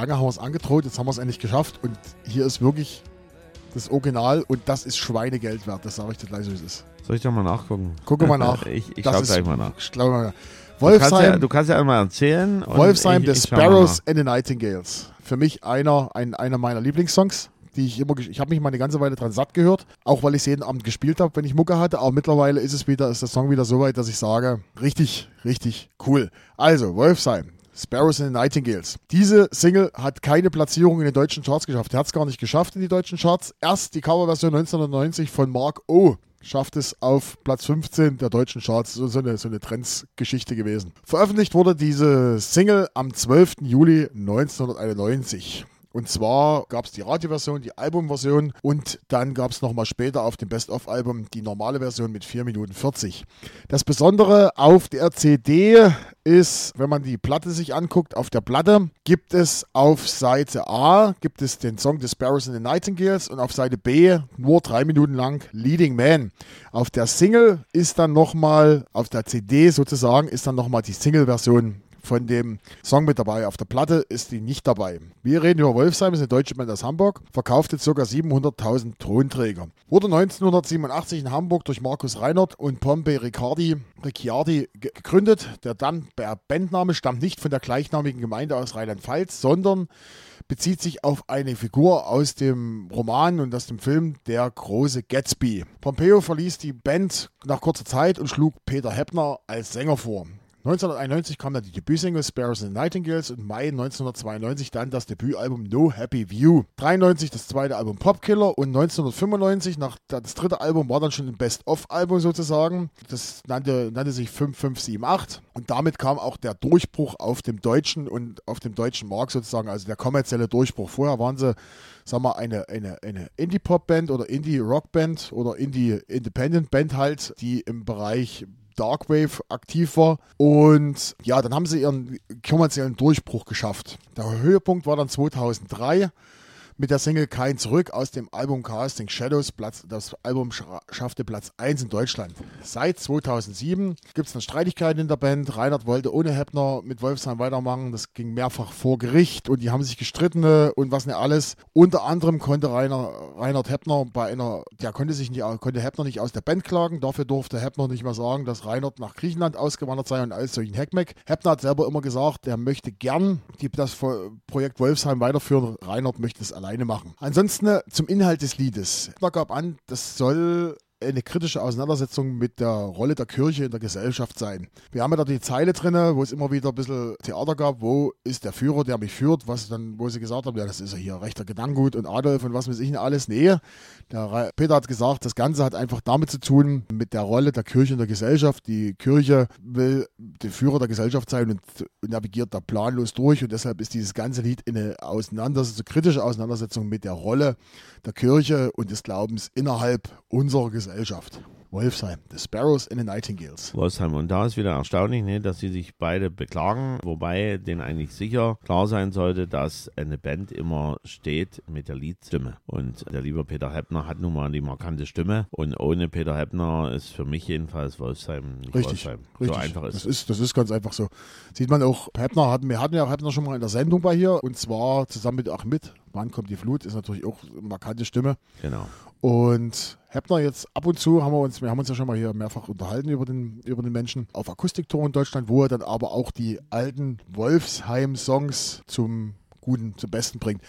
Lange haben wir es angedroht, jetzt haben wir es endlich geschafft und hier ist wirklich das Original und das ist Schweinegeld wert, das sage ich dir gleich so, wie es ist. Soll ich doch mal nachgucken? Gucke mal nach. ich ich Das schau ist- gleich mal nach. Ich glaube mal. Du kannst, ja, Wolfsheim, du kannst ja einmal erzählen. Wolfsheim The Sparrows and the Nightingales. Für mich einer, ein, einer meiner Lieblingssongs, die ich immer, ich habe mich mal eine ganze Weile dran satt gehört, auch weil ich es jeden Abend gespielt habe, wenn ich Mucke hatte, aber mittlerweile ist es wieder, ist der Song wieder so weit, dass ich sage, richtig, richtig cool. Also, Wolfsheim. Sparrows and the Nightingales. Diese Single hat keine Platzierung in den deutschen Charts geschafft. Er hat es gar nicht geschafft in die deutschen Charts. Erst die Coverversion 1990 von Mark O. schafft es auf Platz 15 der deutschen Charts. So, eine, so eine Trendsgeschichte gewesen. Veröffentlicht wurde diese Single am 12. Juli 1991. Und zwar gab es die Radioversion, die Albumversion und dann gab es nochmal später auf dem Best-of-Album die normale Version mit 4 Minuten 40. Das Besondere auf der CD ist, wenn man die Platte sich anguckt, auf der Platte gibt es auf Seite A gibt es den Song The Sparrows and the Nightingales und auf Seite B nur drei Minuten lang Leading Man. Auf der Single ist dann nochmal, auf der CD sozusagen, ist dann nochmal die Single-Version von dem Song mit dabei. Auf der Platte ist die nicht dabei. Wir reden über Wolfsheim, ist eine deutsche Band aus Hamburg, verkaufte ca. 700.000 Tonträger. Wurde 1987 in Hamburg durch Markus Reinhardt und Pompey Riccardi, Ricciardi ge- gegründet. Der dann der Bandname stammt nicht von der gleichnamigen Gemeinde aus Rheinland-Pfalz, sondern bezieht sich auf eine Figur aus dem Roman und aus dem Film Der große Gatsby. Pompeo verließ die Band nach kurzer Zeit und schlug Peter Heppner als Sänger vor. 1991 kam dann die Debütsingle Sparrows and Nightingales und Mai 1992 dann das Debütalbum No Happy View. 93 das zweite Album Popkiller und 1995, nach, das dritte Album war dann schon ein Best-of-Album sozusagen. Das nannte, nannte sich 5578 und damit kam auch der Durchbruch auf dem deutschen und auf dem deutschen Markt sozusagen, also der kommerzielle Durchbruch. Vorher waren sie, sagen wir, eine, eine, eine Indie-Pop-Band oder Indie-Rock-Band oder Indie-Independent-Band halt, die im Bereich Darkwave aktiv war. Und ja, dann haben sie ihren kommerziellen Durchbruch geschafft. Der Höhepunkt war dann 2003 mit der Single Kein Zurück aus dem Album Casting Shadows. Platz, das Album scha- schaffte Platz 1 in Deutschland. Seit 2007 gibt es dann Streitigkeiten in der Band. Reinhard wollte ohne Heppner mit Wolfsheim weitermachen. Das ging mehrfach vor Gericht und die haben sich gestritten äh, und was nicht alles. Unter anderem konnte Rainer, Reinhard Heppner bei einer, der konnte sich nicht, konnte Heppner nicht aus der Band klagen. Dafür durfte Heppner nicht mehr sagen, dass Reinhard nach Griechenland ausgewandert sei und alles solchen Heckmeck. Heppner hat selber immer gesagt, er möchte gern die, das Projekt Wolfsheim weiterführen. Reinhard möchte es alleine machen. Ansonsten äh, zum Inhalt des Liedes. Heppner gab an, das soll eine kritische Auseinandersetzung mit der Rolle der Kirche in der Gesellschaft sein. Wir haben ja da die Zeile drin, wo es immer wieder ein bisschen Theater gab, wo ist der Führer, der mich führt, was dann, wo sie gesagt haben, ja, das ist ja hier rechter Gedankengut und Adolf und was weiß ich nicht alles. Nee, der Peter hat gesagt, das Ganze hat einfach damit zu tun, mit der Rolle der Kirche in der Gesellschaft. Die Kirche will der Führer der Gesellschaft sein und navigiert da planlos durch und deshalb ist dieses ganze Lied eine Auseinandersetzung, kritische Auseinandersetzung mit der Rolle der Kirche und des Glaubens innerhalb unserer Gesellschaft. Wolfsheim, The Sparrows and the Nightingales. Wolfsheim. Und da ist wieder erstaunlich, ne, dass sie sich beide beklagen, wobei denen eigentlich sicher klar sein sollte, dass eine Band immer steht mit der Liedstimme. Und der liebe Peter Heppner hat nun mal die markante Stimme. Und ohne Peter Heppner ist für mich jedenfalls Wolfsheim nicht Richtig, Wolfsheim. richtig. So einfach ist das es. ist. Das ist ganz einfach so. Sieht man auch, Heppner hatten, wir hatten ja auch Heppner schon mal in der Sendung bei hier und zwar zusammen mit Achmed. Wann kommt die Flut? Ist natürlich auch eine markante Stimme. Genau. Und Heppner jetzt ab und zu haben wir uns, wir haben uns ja schon mal hier mehrfach unterhalten über den, über den Menschen auf Akustiktour in Deutschland, wo er dann aber auch die alten Wolfsheim-Songs zum Guten, zum Besten bringt.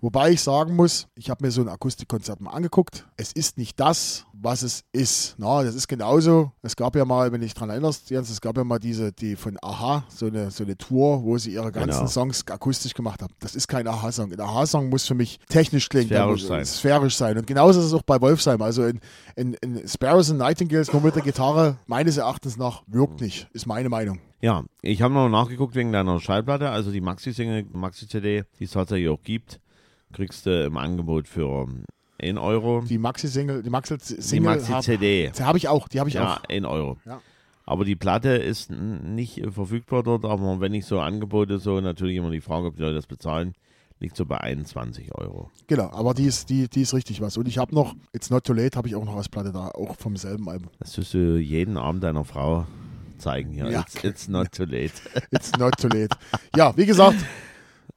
Wobei ich sagen muss, ich habe mir so ein Akustikkonzert mal angeguckt. Es ist nicht das, was es ist. Na, das ist genauso. Es gab ja mal, wenn du dich daran erinnerst, Jens, es gab ja mal diese, die von Aha, so eine, so eine Tour, wo sie ihre ganzen Genau. Songs akustisch gemacht haben. Das ist kein Aha-Song. Ein Aha-Song muss für mich technisch klingen. Sphärisch sein. Sphärisch sein. Und genauso ist es auch bei Wolfsheim. Also in, in, in Sparrows and Nightingales nur mit der Gitarre, meines Erachtens nach, wirkt nicht. Ist meine Meinung. Ja, ich habe noch nachgeguckt wegen deiner Schallplatte, also die Maxi-Single, Maxi-CD, die es tatsächlich auch gibt, kriegst du im Angebot für 1 Euro. Die Maxi-Single, die Die Maxi-Single habe Maxi-CD. hab ich auch. Die habe ich Ja, auch. 1 Euro. Ja. Aber die Platte ist nicht äh, verfügbar dort, aber wenn ich so Angebote so, natürlich immer die Frage, ob die Leute das bezahlen, liegt so bei 21 Euro. Genau, aber die ist, die, die ist richtig was. Und ich habe noch, It's Not Too Late, habe ich auch noch als Platte da, auch vom selben Album. Das tust du jeden Abend deiner Frau zeigen hier. Ja. It's, it's not too late. It's Not Too Late. ja, wie gesagt,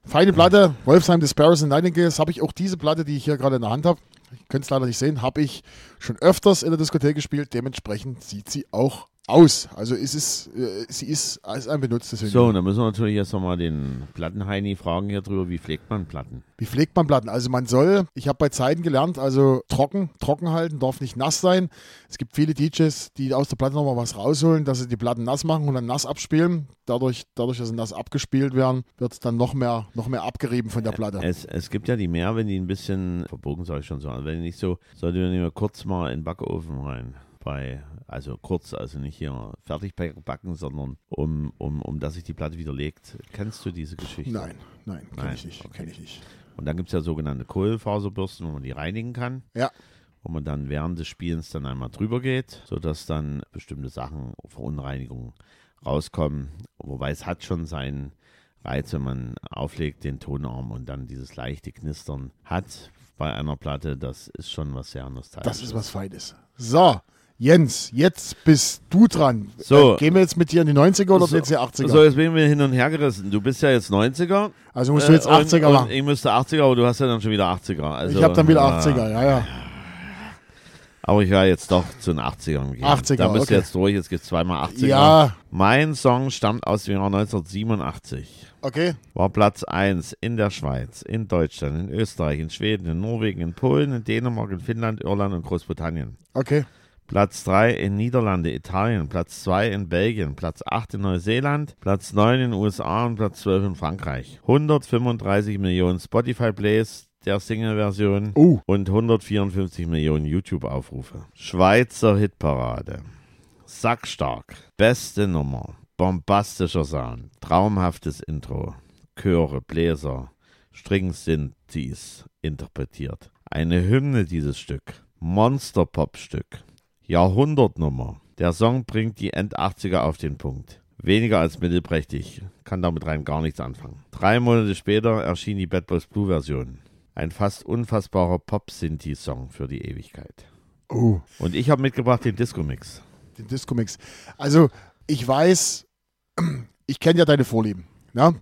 feine Platte, Wolfsheim, and Nightingales, habe ich auch diese Platte, die ich hier gerade in der Hand habe, ich könnte es leider nicht sehen, habe ich schon öfters in der Diskothek gespielt, dementsprechend sieht sie auch aus. Also es ist, äh, sie ist als ein benutztes So, Vinyl. und dann müssen wir natürlich jetzt nochmal den Plattenheini fragen hier drüber, wie pflegt man Platten? Wie pflegt man Platten? Also man soll, ich habe bei Zeiten gelernt, also trocken, trocken halten, darf nicht nass sein. Es gibt viele DJs, die aus der Platte nochmal was rausholen, dass sie die Platten nass machen und dann nass abspielen. Dadurch, dadurch dass sie nass abgespielt werden, wird es dann noch mehr, noch mehr abgerieben von der Platte. Es, es gibt ja die mehr, wenn die ein bisschen verbogen, sage ich schon so. Also wenn die nicht so, sollte man kurz mal in den Backofen rein. Bei, also kurz, also nicht hier fertig backen, sondern um, um, um dass sich die Platte wieder legt. Kennst du diese Geschichte? Nein, nein, kenne ich nicht. okay. Kenn ich nicht. Und dann gibt es ja sogenannte Kohlenfaserbürsten, wo man die reinigen kann. Ja. Wo man dann während des Spielens dann einmal drüber geht, sodass dann bestimmte Sachen, Verunreinigungen rauskommen. Wobei es hat schon seinen Reiz, wenn man auflegt den Tonarm und dann dieses leichte Knistern hat bei einer Platte. Das ist schon was sehr nostalgisches. Das ist was Feines. So, Jens, jetzt bist du dran. So. Äh, gehen wir jetzt mit dir in die 90er oder so, jetzt die 80er? So, jetzt bin ich hin und her gerissen. Du bist ja jetzt 90er. also musst du jetzt äh, und- 80er und machen. Ich müsste 80er, aber du hast ja dann schon wieder 80er. Also, ich habe dann wieder äh, 80er, ja, ja. Aber ich wäre jetzt doch zu den 80ern gegangen. 80er, Da bist du okay. jetzt durch, jetzt gibt es zweimal 80er. Ja, Mein Song stammt aus dem Jahr 1987. okay. War Platz 1 in der Schweiz, in Deutschland, in Österreich, in Schweden, in Norwegen, in Polen, in Dänemark, in Finnland, Irland und Großbritannien. Okay. Platz 3 in Niederlande, Italien, Platz 2 in Belgien, Platz 8 in Neuseeland, Platz 9 in den USA und Platz 12 in Frankreich. 135 Millionen Spotify-Plays der Single-Version Oh. und 154 Millionen YouTube-Aufrufe. Schweizer Hitparade. Sackstark. Beste Nummer. Bombastischer Sound. Traumhaftes Intro. Chöre, Bläser, Stringsynthes interpretiert. Eine Hymne dieses Stück. Monster-Pop-Stück. Jahrhundertnummer. Der Song bringt die End-80er auf den Punkt. Weniger als mittelprächtig. Kann damit rein gar nichts anfangen. Drei Monate später erschien die Bad Boys Blue Version. Ein fast unfassbarer Pop-Synthi-Song für die Ewigkeit. Oh, Und ich habe mitgebracht den Disco-Mix. den Disco-Mix. Also, ich weiß, ich kenne ja deine Vorlieben. Ne?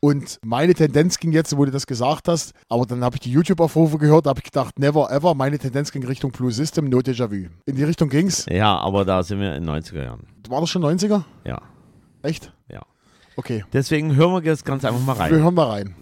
Und meine Tendenz ging jetzt, wo du das gesagt hast, aber dann habe ich die YouTube-Aufrufe gehört, habe ich gedacht, never ever. Meine Tendenz ging Richtung Blue System, No Déjà-vu. In die Richtung ging's. Ja, aber da sind wir in den 90er Jahren. War das schon 90er? Ja, Echt? ja. Okay. Deswegen hören wir jetzt ganz einfach mal Wir rein. hören mal rein.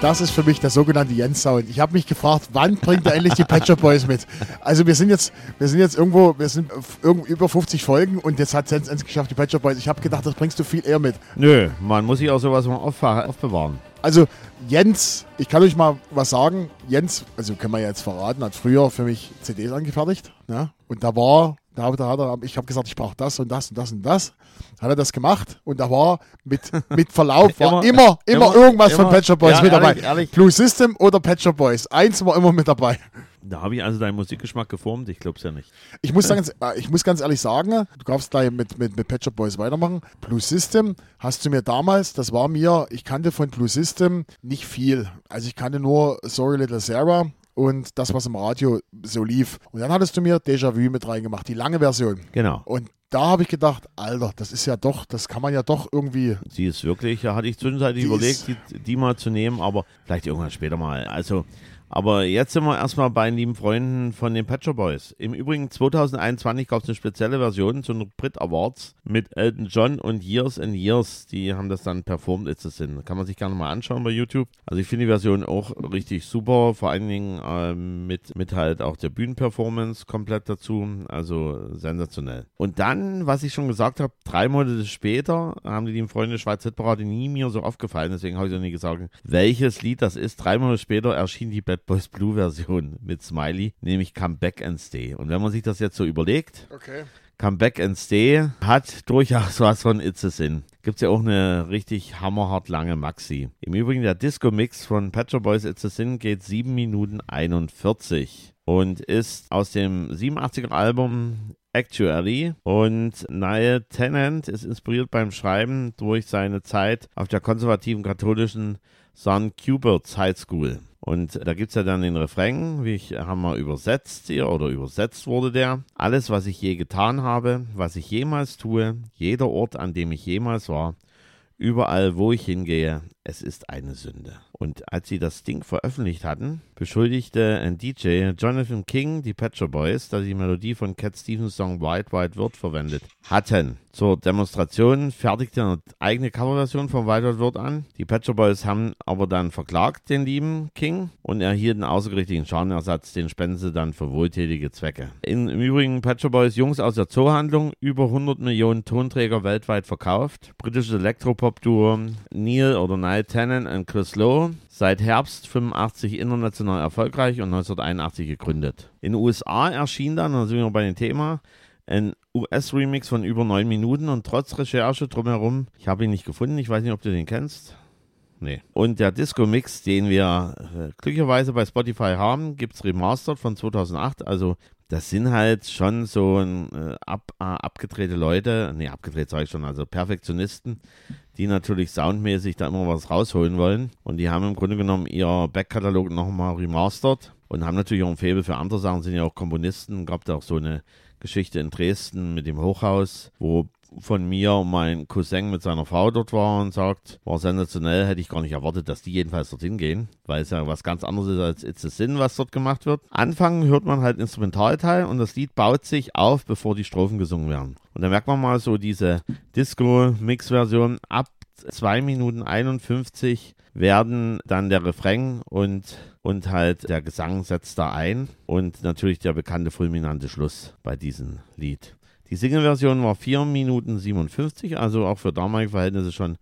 Das ist für mich der sogenannte Jens-Sound. Ich habe mich gefragt, wann bringt er endlich die Pet Shop Boys mit? Also wir sind jetzt, wir sind jetzt irgendwo, wir sind irgendwo über 50 Folgen und jetzt hat Jens es geschafft, die Pet Shop Boys. Ich habe gedacht, das bringst du viel eher mit. Nö, man muss sich auch sowas mal aufbewahren. Also Jens, ich kann euch mal was sagen. Jens, also können wir ja jetzt verraten, hat früher für mich CDs angefertigt. Ne? Und da war, da, da hat er, ich habe gesagt, ich brauche das und das und das und das. Hat er das gemacht und da war mit, mit Verlauf war immer, immer, immer- irgendwas von immer- Pet Shop Boys Ja, mit dabei. ehrlich, ehrlich. Blue System oder Shop Boys. Eins war immer mit dabei. Da habe ich also deinen Musikgeschmack geformt, ich glaube es ja nicht. Ich muss, ganz, äh, ich muss ganz ehrlich sagen, du darfst gleich mit, mit, mit Pet Shop Boys weitermachen. Blue System hast du mir damals, das war mir, ich kannte von Blue System nicht viel. Also ich kannte nur Sorry Little Sarah und das, was im Radio so lief. Und dann hattest du mir Déjà-vu mit reingemacht, die lange Version. Genau. Und da habe ich gedacht, Alter, das ist ja doch, das kann man ja doch irgendwie. Sie ist wirklich, ja, hatte ich zwischenzeitlich Die überlegt, die, die mal zu nehmen, aber vielleicht irgendwann später mal. Also, aber jetzt sind wir erstmal bei den lieben Freunden von den Shop Boys. Im Übrigen 2021 gab es eine spezielle Version zu den Brit Awards mit Elton John und Years and Years. Die haben das dann performt, ist es Sinn. Kann man sich gerne mal anschauen bei YouTube. Also ich finde die Version auch richtig super, vor allen Dingen ähm, mit, mit halt auch der Bühnenperformance komplett dazu. Also sensationell. Und dann, was ich schon gesagt habe, drei Monate später haben die lieben Freunde Schweiz Hitparade nie mir so aufgefallen, deswegen habe ich auch nie gesagt, welches Lied das ist. Drei Monate später erschien die Bad Boys Blue Version mit Smiley, nämlich Come Back and Stay. Und wenn man sich das jetzt so überlegt, Okay. Come Back and Stay hat durchaus was von It's a Sin. Gibt's ja auch eine richtig hammerhart lange Maxi. Im Übrigen der Disco-Mix von Pet Shop Boys It's a Sin geht 7 Minuten 41 und ist aus dem 87er Album Actually und Niall Tennant ist inspiriert beim Schreiben durch seine Zeit auf der konservativen katholischen St. Cubert's High School. Und da gibt es ja dann den Refrain, wie ich haben wir übersetzt hier oder übersetzt wurde der. Alles, was ich je getan habe, was ich jemals tue, jeder Ort, an dem ich jemals war, überall, wo ich hingehe, es ist eine Sünde. Und als sie das Ding veröffentlicht hatten, beschuldigte ein DJ, Jonathan King, die Pet Boys, dass sie die Melodie von Cat Stevens Song White White Word verwendet hatten. Zur Demonstration fertigte er eine eigene Coverversion von White White Word an. Die Pet Boys haben aber dann verklagt, den lieben King, und erhielten außergerichtlichen Schadenersatz, den spenden sie dann für wohltätige Zwecke. In, Im Übrigen Pet Boys Jungs aus der Zoohandlung, über 100 Millionen Tonträger weltweit verkauft. Britisches Elektropop-Duo Neil oder Niall Tennant und Chris Lowe, seit Herbst 85 international erfolgreich und 1981 gegründet. In den USA erschien dann, da sind wir bei dem Thema, ein US-Remix von über neun Minuten und trotz Recherche drumherum, ich habe ihn nicht gefunden, ich weiß nicht, ob du den kennst. Nee. Und der Disco-Mix, den wir äh, glücklicherweise bei Spotify haben, gibt es remastered von 2008. Also das sind halt schon so ein, äh, ab, äh, abgedrehte Leute, nee, abgedreht sage ich schon, also Perfektionisten, die natürlich soundmäßig da immer was rausholen wollen. Und die haben im Grunde genommen ihr Backkatalog nochmal remastered und haben natürlich auch ein Faible für andere Sachen, sind ja auch Komponisten. Gab da auch so eine Geschichte in Dresden mit dem Hochhaus, wo von mir mein Cousin mit seiner Frau dort war und sagt, war sensationell, hätte ich gar nicht erwartet, dass die jedenfalls dorthin gehen, weil es ja was ganz anderes ist als It's a Sin, was dort gemacht wird. Anfangen hört man halt Instrumentalteil und das Lied baut sich auf, bevor die Strophen gesungen werden. Und da merkt man mal so diese Disco-Mix-Version ab 2 Minuten 51 werden dann der Refrain und, und halt der Gesang setzt da ein und natürlich der bekannte fulminante Schluss bei diesem Lied. Die Single-Version war 4 Minuten 57, also auch für damalige Verhältnisse schon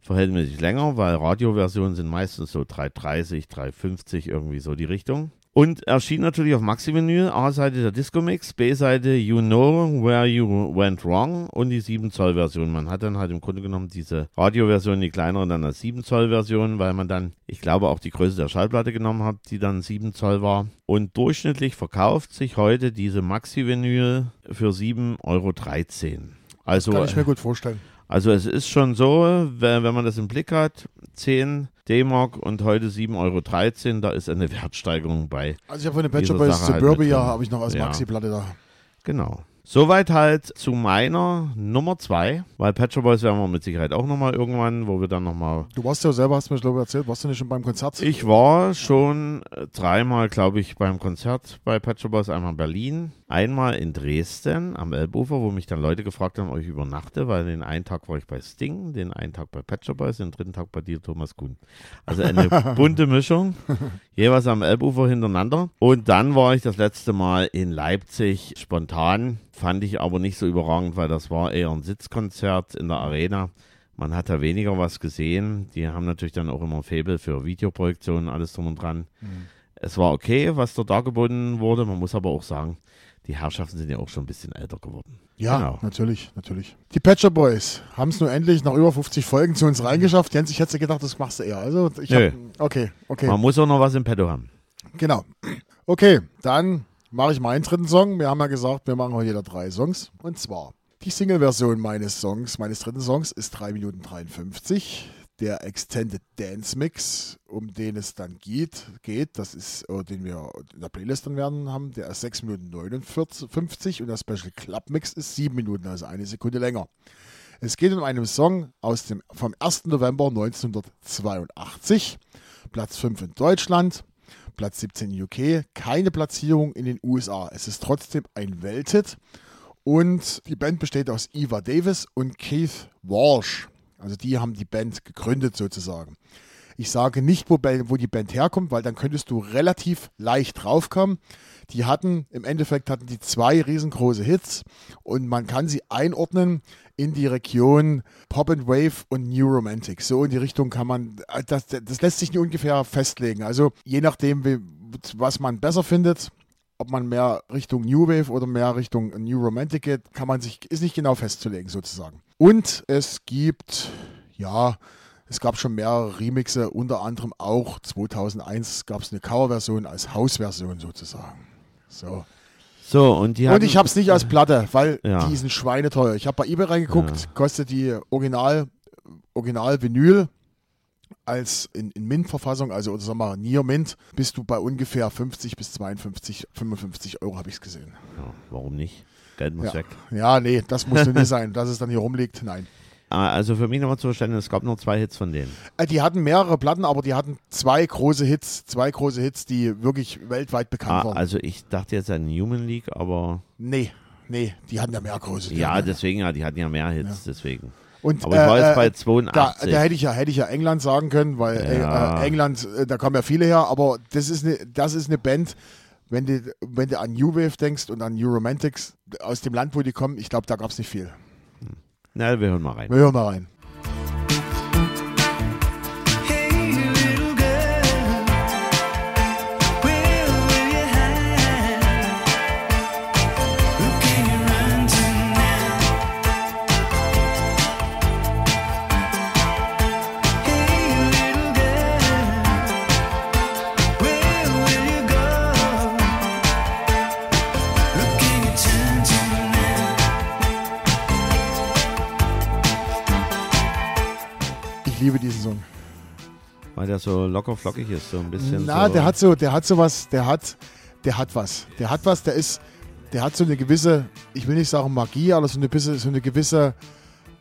verhältnismäßig länger, weil Radioversionen sind meistens so 3,30, 3,50, irgendwie so die Richtung. Und erschien natürlich auf Maxi-Vinyl, A-Seite der Disco-Mix, B-Seite You Know Where You Went Wrong und die 7-Zoll-Version. Man hat dann halt im Grunde genommen diese Radioversion, die kleinere, dann als 7-Zoll-Version, weil man dann, ich glaube, auch die Größe der Schallplatte genommen hat, die dann 7 Zoll war. Und durchschnittlich verkauft sich heute diese Maxi-Vinyl für 7,13 Euro. Also, Kann ich mir gut vorstellen. also es ist schon so, wenn, wenn man das im Blick hat, 10 D-Mark und heute 7,13 Euro, da ist eine Wertsteigerung bei. Also ich habe von den halt mit Suburbia drin. habe ich noch als Ja. Maxi-Platte da. Genau. Soweit halt zu meiner Nummer 2, weil Pet Shop Boys werden wir mit Sicherheit auch nochmal irgendwann, wo wir dann nochmal Du warst ja selber, hast mir glaube ich erzählt, warst du nicht schon beim Konzert? Ich war schon äh, dreimal, glaube ich, beim Konzert bei Pet Shop Boys. Einmal in Berlin, einmal in Dresden am Elbufer, wo mich dann Leute gefragt haben, ob ich übernachte, weil den einen Tag war ich bei Sting, den einen Tag bei Pet Shop Boys, den dritten Tag bei dir, Thomas Kuhn. Also eine bunte Mischung, jeweils am Elbufer hintereinander. Und dann war ich das letzte Mal in Leipzig spontan, fand ich aber nicht so überragend, weil das war eher ein Sitzkonzert in der Arena. Man hat da weniger was gesehen. Die haben natürlich dann auch immer ein Faible für Videoprojektionen, alles drum und dran. Es war okay, was dort dargeboten wurde. Man muss aber auch sagen, die Herrschaften sind ja auch schon ein bisschen älter geworden. Ja, Genau. natürlich, natürlich. Die Shop Boys haben es nur endlich nach über 50 Folgen zu uns reingeschafft. Jens, ich hätte gedacht, das machst du eher. Also ich Nö. hab, okay, okay. Man muss auch noch was im Petto haben. Genau. Okay, dann mache ich meinen dritten Song. Wir haben ja gesagt, wir machen heute jeder drei Songs. Und zwar die Single-Version meines Songs, meines dritten Songs, ist 3 Minuten 53. Der Extended Dance Mix, um den es dann geht, geht, das ist, äh, den wir in der Playlist dann werden haben, der ist 6 Minuten 59 und der Special Club Mix ist 7 Minuten, also eine Sekunde länger. Es geht um einen Song aus dem, vom 1. November 1982, Platz 5 in Deutschland, Platz 17 in UK, keine Platzierung in den USA. Es ist trotzdem ein Welthit und die Band besteht aus Eva Davis und Keith Walsh. Also die haben die Band gegründet sozusagen. Ich sage nicht, wo, wo die Band herkommt, weil dann könntest du relativ leicht draufkommen. Die hatten, im Endeffekt hatten die zwei riesengroße Hits und man kann sie einordnen in die Region Pop and Wave und New Romantic. So in die Richtung kann man, das, das lässt sich nicht ungefähr festlegen. Also je nachdem, wie, was man besser findet, ob man mehr Richtung New Wave oder mehr Richtung New Romantic geht, kann man sich, ist nicht genau festzulegen sozusagen. Und es gibt, ja, es gab schon mehrere Remixe, unter anderem auch 2001 gab es eine Coverversion als Hausversion sozusagen. So. So, und die Und ich habe es nicht als Platte, weil Ja. die sind schweineteuer. Ich habe bei eBay reingeguckt, Ja. kostet die Original, Original Vinyl als in, in Mint-Verfassung, also oder sagen wir mal Near Mint, bist du bei ungefähr 50 bis 52, 55 Euro habe ich es gesehen. Ja, warum nicht? Geld muss Ja. weg. ja, nee, das muss nicht sein, dass es dann hier rumliegt. Nein. Ah, Also für mich nochmal zu verstehen, es gab nur zwei Hits von denen. Äh, Die hatten mehrere Platten, aber die hatten zwei große Hits, zwei große Hits, die wirklich weltweit bekannt Ah, waren. also ich dachte jetzt an Human League, aber nee, nee, die hatten ja mehr große. Die ja, deswegen, ja, die hatten ja mehr Hits, deswegen. Und, Aber ich war jetzt bei Da, 82. da hätte ich ja hätte ich ja England sagen können, weil Ja. äh, England, äh, da kommen ja viele her, aber das ist eine das ist eine Band, wenn du wenn du an New Wave denkst und an New Romantics aus dem Land, wo die kommen, ich glaube, da gab es nicht viel. Na, wir hören mal rein. Wir hören mal rein. Liebe diesen Song. Weil der so locker flockig ist, so ein bisschen Na, so. der hat so, der hat so was, der hat, der hat was. Der hat was, der ist, der hat so eine gewisse, ich will nicht sagen Magie, aber so eine, so eine gewisse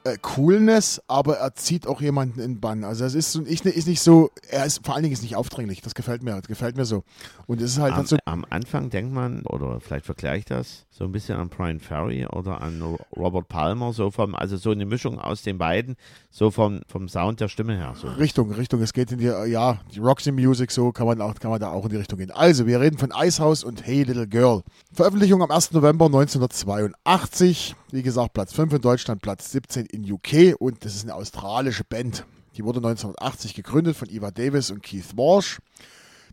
äh, Coolness, aber er zieht auch jemanden in Bann. Also es ist, ist nicht so, er ist vor allen Dingen ist nicht aufdringlich. Das gefällt mir, das gefällt mir so. Und es ist halt, am, so, am Anfang denkt man, oder vielleicht vergleicht das so ein bisschen an Brian Ferry oder an Robert Palmer, so vom, also so eine Mischung aus den beiden, so vom, vom Sound der Stimme her. So. Richtung, Richtung. Es geht in die, ja, die Roxy Music, so kann man, auch, kann man da auch in die Richtung gehen. Also, wir reden von Icehouse und Hey Little Girl. Veröffentlichung am 1. November 1982. Wie gesagt, Platz 5 in Deutschland, Platz 17 in UK und das ist eine australische Band. Die wurde 1980 gegründet von Eva Davis und Keith Walsh.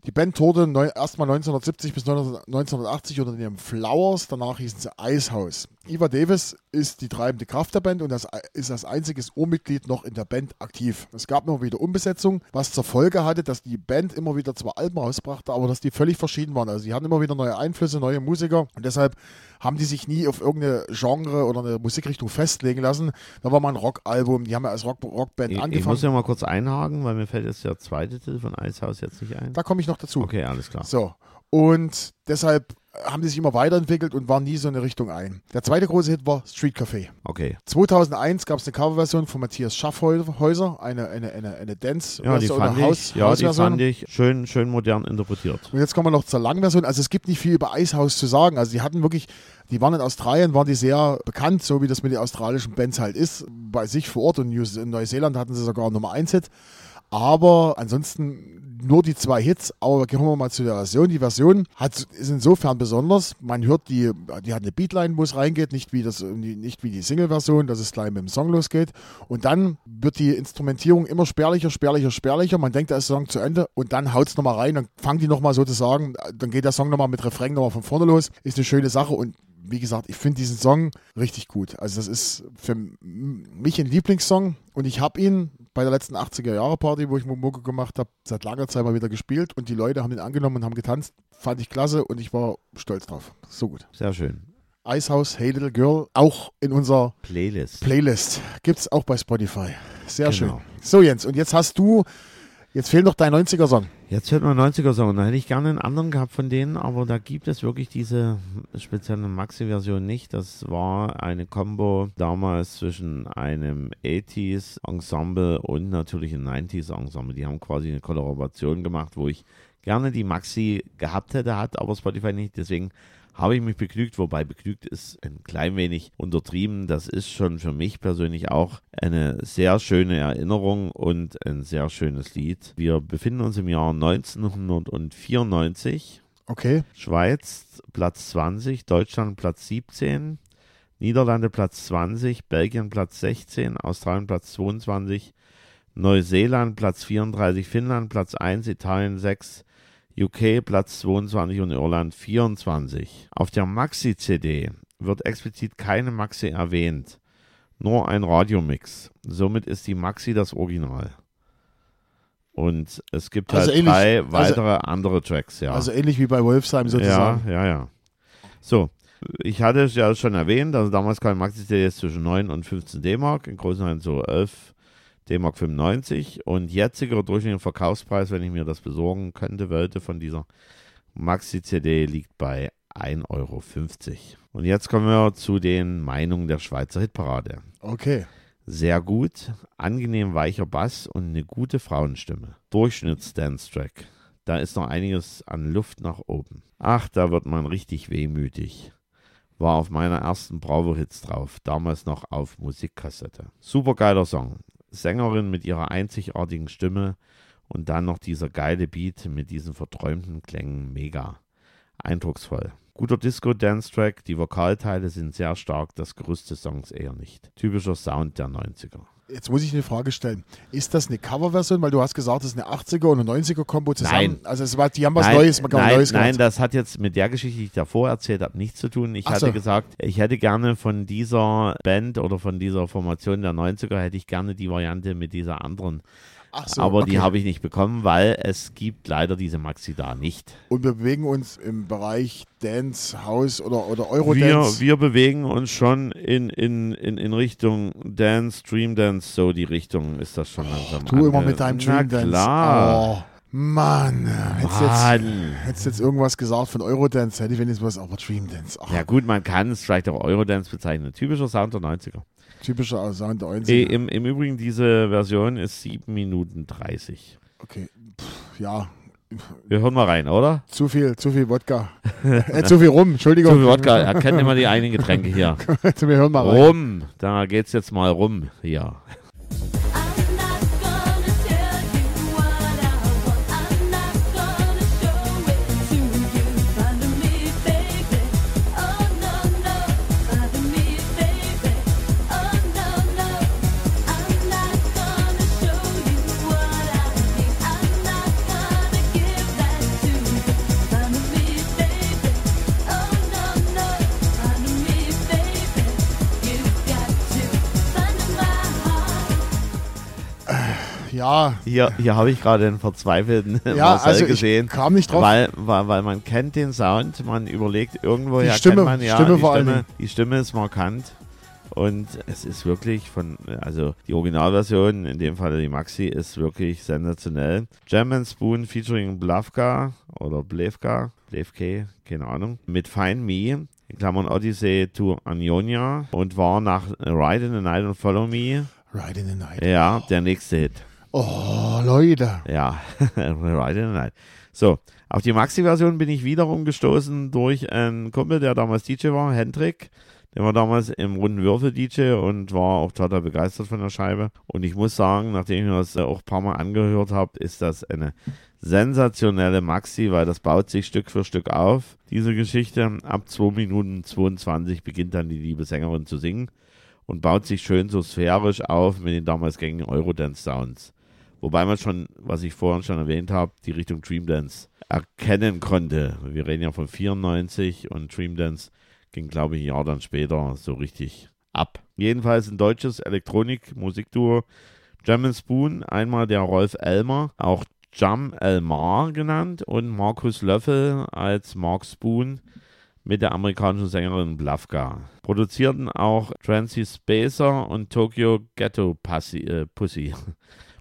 Die Band tourte erstmal 1970 bis 1980 unter dem Flowers, danach hießen sie Icehouse. Eva Davis ist die treibende Kraft der Band und das ist als einziges Urmitglied noch in der Band aktiv. Es gab immer wieder Umbesetzungen, was zur Folge hatte, dass die Band immer wieder zwar Alben rausbrachte, aber dass die völlig verschieden waren. Also die hatten immer wieder neue Einflüsse, neue Musiker und deshalb haben die sich nie auf irgendeine Genre oder eine Musikrichtung festlegen lassen. Da war mal ein Rockalbum, die haben ja als Rock Rockband Ich, ich angefangen. muss ja mal kurz einhaken, weil mir fällt jetzt der zweite Titel von Icehouse jetzt nicht ein. da komme ich noch dazu. Okay, alles klar. So. Und deshalb haben die sich immer weiterentwickelt und waren nie so eine Richtung ein. Der zweite große Hit war Street Café. Okay. 2001 gab es eine Coverversion von Matthias Schaffhäuser, eine, eine, eine, eine Dance- Ja, die oder fand ich, Haus- ja, die fand ich schön, schön modern interpretiert. Und jetzt kommen wir noch zur Langversion. Also es gibt nicht viel über Icehouse zu sagen. Also die hatten wirklich, die waren in Australien, waren die sehr bekannt, so wie das mit den australischen Bands halt ist. Bei sich vor Ort und in Neuseeland hatten sie sogar Nummer 1 Hit. Aber ansonsten nur die zwei Hits. Aber gehen wir mal zu der Version. Die Version hat, ist insofern besonders. Man hört die, die hat eine Beatline, wo es reingeht, nicht wie, das, nicht wie die Single-Version, dass es gleich mit dem Song losgeht. Und dann wird die Instrumentierung immer spärlicher, spärlicher, spärlicher. Man denkt, da ist der Song zu Ende und dann haut es nochmal rein. Dann fangen die nochmal sozusagen, dann geht der Song nochmal mit Refrain nochmal von vorne los. Ist eine schöne Sache und wie gesagt, ich finde diesen Song richtig gut. Also das ist für mich ein Lieblingssong und ich habe ihn bei der letzten 80er Jahre Party, wo ich Mucke gemacht habe, seit langer Zeit mal wieder gespielt und die Leute haben ihn angenommen und haben getanzt. Fand ich klasse und ich war stolz drauf. So gut. Sehr schön. Icehouse, Hey Little Girl, auch in unserer Playlist. Playlist. Gibt es auch bei Spotify. Sehr Genau. schön. So Jens, und jetzt hast du, jetzt fehlt noch dein 90er-Song. Jetzt hört man 90er-Song. Da hätte ich gerne einen anderen gehabt von denen, aber da gibt es wirklich diese spezielle Maxi-Version nicht. Das war eine Combo damals zwischen einem 80s-Ensemble und natürlich einem 90s-Ensemble. Die haben quasi eine Kollaboration gemacht, wo ich gerne die Maxi gehabt hätte, hat aber Spotify nicht. Deswegen habe ich mich begnügt, wobei begnügt ist ein klein wenig untertrieben. Das ist schon für mich persönlich auch eine sehr schöne Erinnerung und ein sehr schönes Lied. Wir befinden uns im Jahr 1994. Okay. Schweiz Platz 20, Deutschland Platz 17, Niederlande Platz 20, Belgien Platz 16, Australien Platz 22, Neuseeland Platz 34, Finnland Platz 1, Italien 6, UK Platz 22 und Irland 24. Auf der Maxi-CD wird explizit keine Maxi erwähnt, nur ein Radiomix. Somit ist die Maxi das Original. Und es gibt Also halt ähnlich- drei also- weitere andere Tracks, ja. Also ähnlich wie bei Wolfsheim Ja, sozusagen. ja, ja. So, ich hatte es ja schon erwähnt, also damals kam Maxi jetzt zwischen 9 und 15 D-Mark, in Größenordnung so 11 D-Mark 95 und jetziger durchschnittlicher Verkaufspreis, wenn ich mir das besorgen könnte, wollte von dieser Maxi-CD liegt bei 1,50 Euro. Und jetzt kommen wir zu den Meinungen der Schweizer Hitparade. Okay. Sehr gut, angenehm weicher Bass und eine gute Frauenstimme. Durchschnitts-Dance-Track. Da ist noch einiges an Luft nach oben. Ach, da wird man richtig wehmütig. War auf meiner ersten Bravo-Hits drauf, damals noch auf Musikkassette. Supergeiler Song. Sängerin mit ihrer einzigartigen Stimme und dann noch dieser geile Beat mit diesen verträumten Klängen. Mega. Eindrucksvoll. Guter Disco-Dance-Track, die Vokalteile sind sehr stark, das Gerüst des Songs eher nicht. Typischer Sound der 90er. Jetzt muss ich eine Frage stellen. Ist das eine Coverversion? Weil du hast gesagt, das ist eine 80er und eine 90er-Kombo zusammen. Nein. Also es war, die haben was nein, Neues, man kann nein, Neues nein, gemacht. das hat jetzt mit der Geschichte, die ich davor erzählt habe, nichts zu tun. Ich Ach hatte so. gesagt, ich hätte gerne von dieser Band oder von dieser Formation der 90er, hätte ich gerne die Variante mit dieser anderen. So, Aber die okay. habe ich nicht bekommen, weil es gibt leider diese Maxi da nicht. Und wir bewegen uns im Bereich Dance, House oder, oder Wir, Eurodance. wir bewegen uns schon in, in, in, in Richtung Dance, Dream Dance, so die Richtung ist das schon langsam. du immer mit deinem Dream Dance. klar. Oh, Mann. Hättest jetzt, Mann. hättest jetzt irgendwas gesagt von Eurodance, hätte ich wenigstens was, aber Dream Dance. Ach, Ja gut, man kann es vielleicht auch Eurodance bezeichnen. Typischer Sound der 90er. Typischer Sound der Eh, 90er. im, Im Übrigen, diese Version ist 7 Minuten 30. Okay, Pff, ja, Wir hören mal rein, oder? zu viel, zu viel Wodka. äh, zu viel rum, Entschuldigung. So viel Wodka, er kennt immer die eigenen Getränke hier. wir hören mal rein. Rum, da geht's jetzt mal rum hier. Ja, Hier, hier habe ich gerade einen verzweifelten ja Marcel also gesehen. kam nicht drauf. Weil, weil, weil man kennt den Sound, man überlegt irgendwoher Die Stimme, kennt man ja, Stimme die, vor Stimme, die Stimme ist markant und es ist wirklich von, also die Originalversion, in dem Fall die Maxi, ist wirklich sensationell. And Spoon featuring Blavka oder Blevka, Blevke, keine Ahnung, mit Find Me, in Klammern Odyssey to Anionia und war nach Ride in the Night and Follow Me, Ride in the Night. ja, der nächste Hit. Oh, Leute. Ja, Ride in the Night. So, auf die Maxi-Version bin ich wiederum gestoßen durch einen Kumpel, der damals DJ war, Hendrik. Der war damals im runden Würfel DJ und war auch total begeistert von der Scheibe. Und ich muss sagen, nachdem ich das auch ein paar Mal angehört habe, ist das eine sensationelle Maxi, weil das baut sich Stück für Stück auf, diese Geschichte. Ab 2 Minuten 22 beginnt dann die liebe Sängerin zu singen und baut sich schön so sphärisch auf mit den damals gängigen Eurodance-Sounds. Wobei man schon, was ich vorhin schon erwähnt habe, die Richtung Dream Dance erkennen konnte. Wir reden ja von 94 und Dream Dance ging, glaube ich, ein Jahr dann später so richtig ab. Jedenfalls ein deutsches Elektronik-Musikduo. And Spoon, einmal der Rolf Elmer, auch Jam Elmar genannt und Markus Löffel als Mark Spoon mit der amerikanischen Sängerin Blavka. Produzierten auch Trancy Spacer und Tokyo Ghetto Pussy, äh, Pussy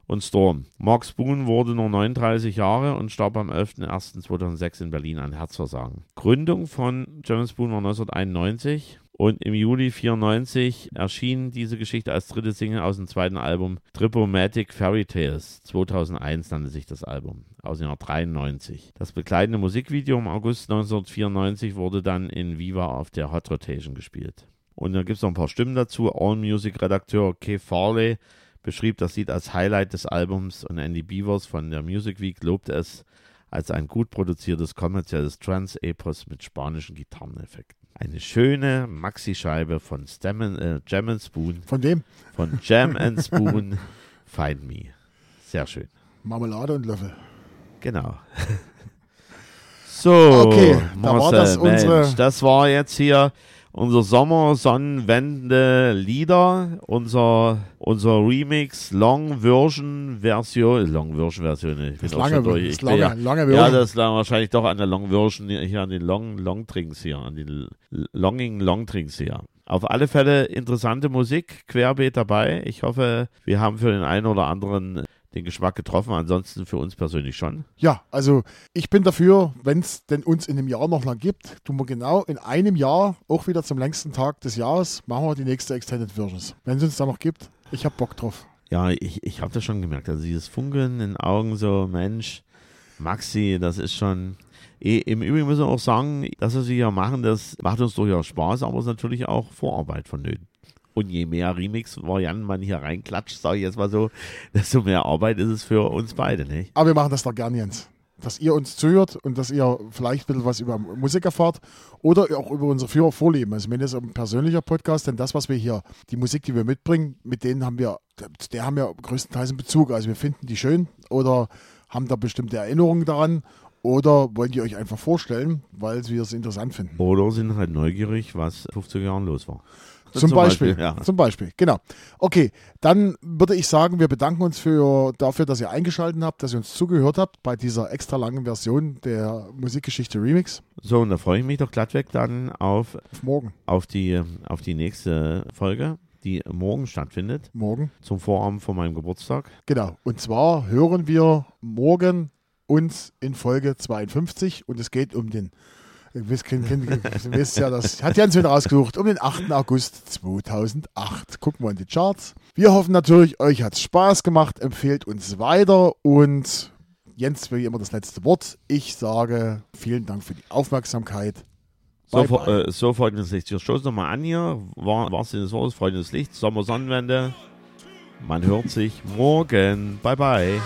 und Storm. Mark Spoon wurde nur 39 Jahre und starb am 11.01.2006 in Berlin an Herzversagen. Gründung von James Spoon war 1991 und im Juli 94 erschien diese Geschichte als dritte Single aus dem zweiten Album Tripomatic Fairy Tales. 2001 nannte sich das Album, aus dem Jahr 93. Das begleitende Musikvideo im August 1994 wurde dann in Viva auf der Hot Rotation gespielt. Und da gibt es noch ein paar Stimmen dazu. All-Music-Redakteur Keith Farley beschrieb das Lied als Highlight des Albums und Andy Beavers von der Music Week lobte es als ein gut produziertes kommerzielles Trance-Epos mit spanischen Gitarreneffekten. Eine schöne Maxi-Scheibe von Stem äh, Jam and Spoon, Von wem? von Jam and Spoon, Find Me. Sehr schön. Marmelade und Löffel. Genau. So, Okay, da war das unsere- Mensch, das war jetzt hier unser Sommer Sonnenwende Lieder, unser unser Remix Long Version Version, Long Version Version. Ich bin Das lange, schon durch. Ich lange, ja, lange ja, Version. das lag wahrscheinlich doch an der Long Version hier, an den Long Long Drinks hier, an den Longing Long Drinks hier. Auf alle Fälle interessante Musik, querbeet dabei. Ich hoffe, wir haben für den einen oder anderen den Geschmack getroffen. Ansonsten für uns persönlich schon. Ja, also ich bin dafür, wenn es denn uns in einem Jahr noch lang gibt, tun wir genau in einem Jahr, auch wieder zum längsten Tag des Jahres, machen wir die nächste Extended Versions. Wenn es uns da noch gibt. Ich hab Bock drauf. Ja, ich, ich habe das schon gemerkt. Also dieses Funkeln in den Augen, so, Mensch, Maxi, das ist schon. Eh, Im Übrigen müssen wir auch sagen, das, was wir hier machen, das macht uns durchaus Spaß, aber es ist natürlich auch Vorarbeit vonnöten. Und je mehr Remix-Varianten man hier reinklatscht, sage ich jetzt mal so, desto mehr Arbeit ist es für uns beide, nicht? Aber wir machen das doch gern, Jens. Dass ihr uns zuhört und dass ihr vielleicht ein bisschen was über Musik erfahrt oder auch über unser Führer Vorleben. Also, wenn das ein persönlicher Podcast, denn das, was wir hier, die Musik, die wir mitbringen, mit denen haben wir, der haben wir größtenteils einen Bezug. Also, wir finden die schön oder haben da bestimmte Erinnerungen daran oder wollen die euch einfach vorstellen, weil wir es interessant finden. Oder sind halt neugierig, was 50er Jahren los war. Zum, Beispiel. ja. Zum Beispiel, genau. Okay, dann würde ich sagen, wir bedanken uns für, dafür, dass ihr eingeschaltet habt, dass ihr uns zugehört habt bei dieser extra langen Version der Musikgeschichte Remix. So, und da freue ich mich doch glattweg dann auf, Auf morgen. auf, die, auf die nächste Folge, die morgen stattfindet, Morgen. zum Vorabend von meinem Geburtstag. Genau. Und zwar hören wir morgen uns in Folge 52 und es geht um den. Ihr wisst, ja, das hat Jens wieder rausgesucht, um den 8. August 2008. Gucken wir in die Charts. Wir hoffen natürlich, euch hat es Spaß gemacht, empfehlt uns weiter und Jens, wie immer das letzte Wort. Ich sage vielen Dank für die Aufmerksamkeit. So, Bye, fo- bye. Äh, so Freunde des Lichts. Wir stoßen nochmal an hier. War, war's denn das Wort? Freunde des Lichts, Sommer, Sonnenwende. Man hört sich morgen. Bye, bye.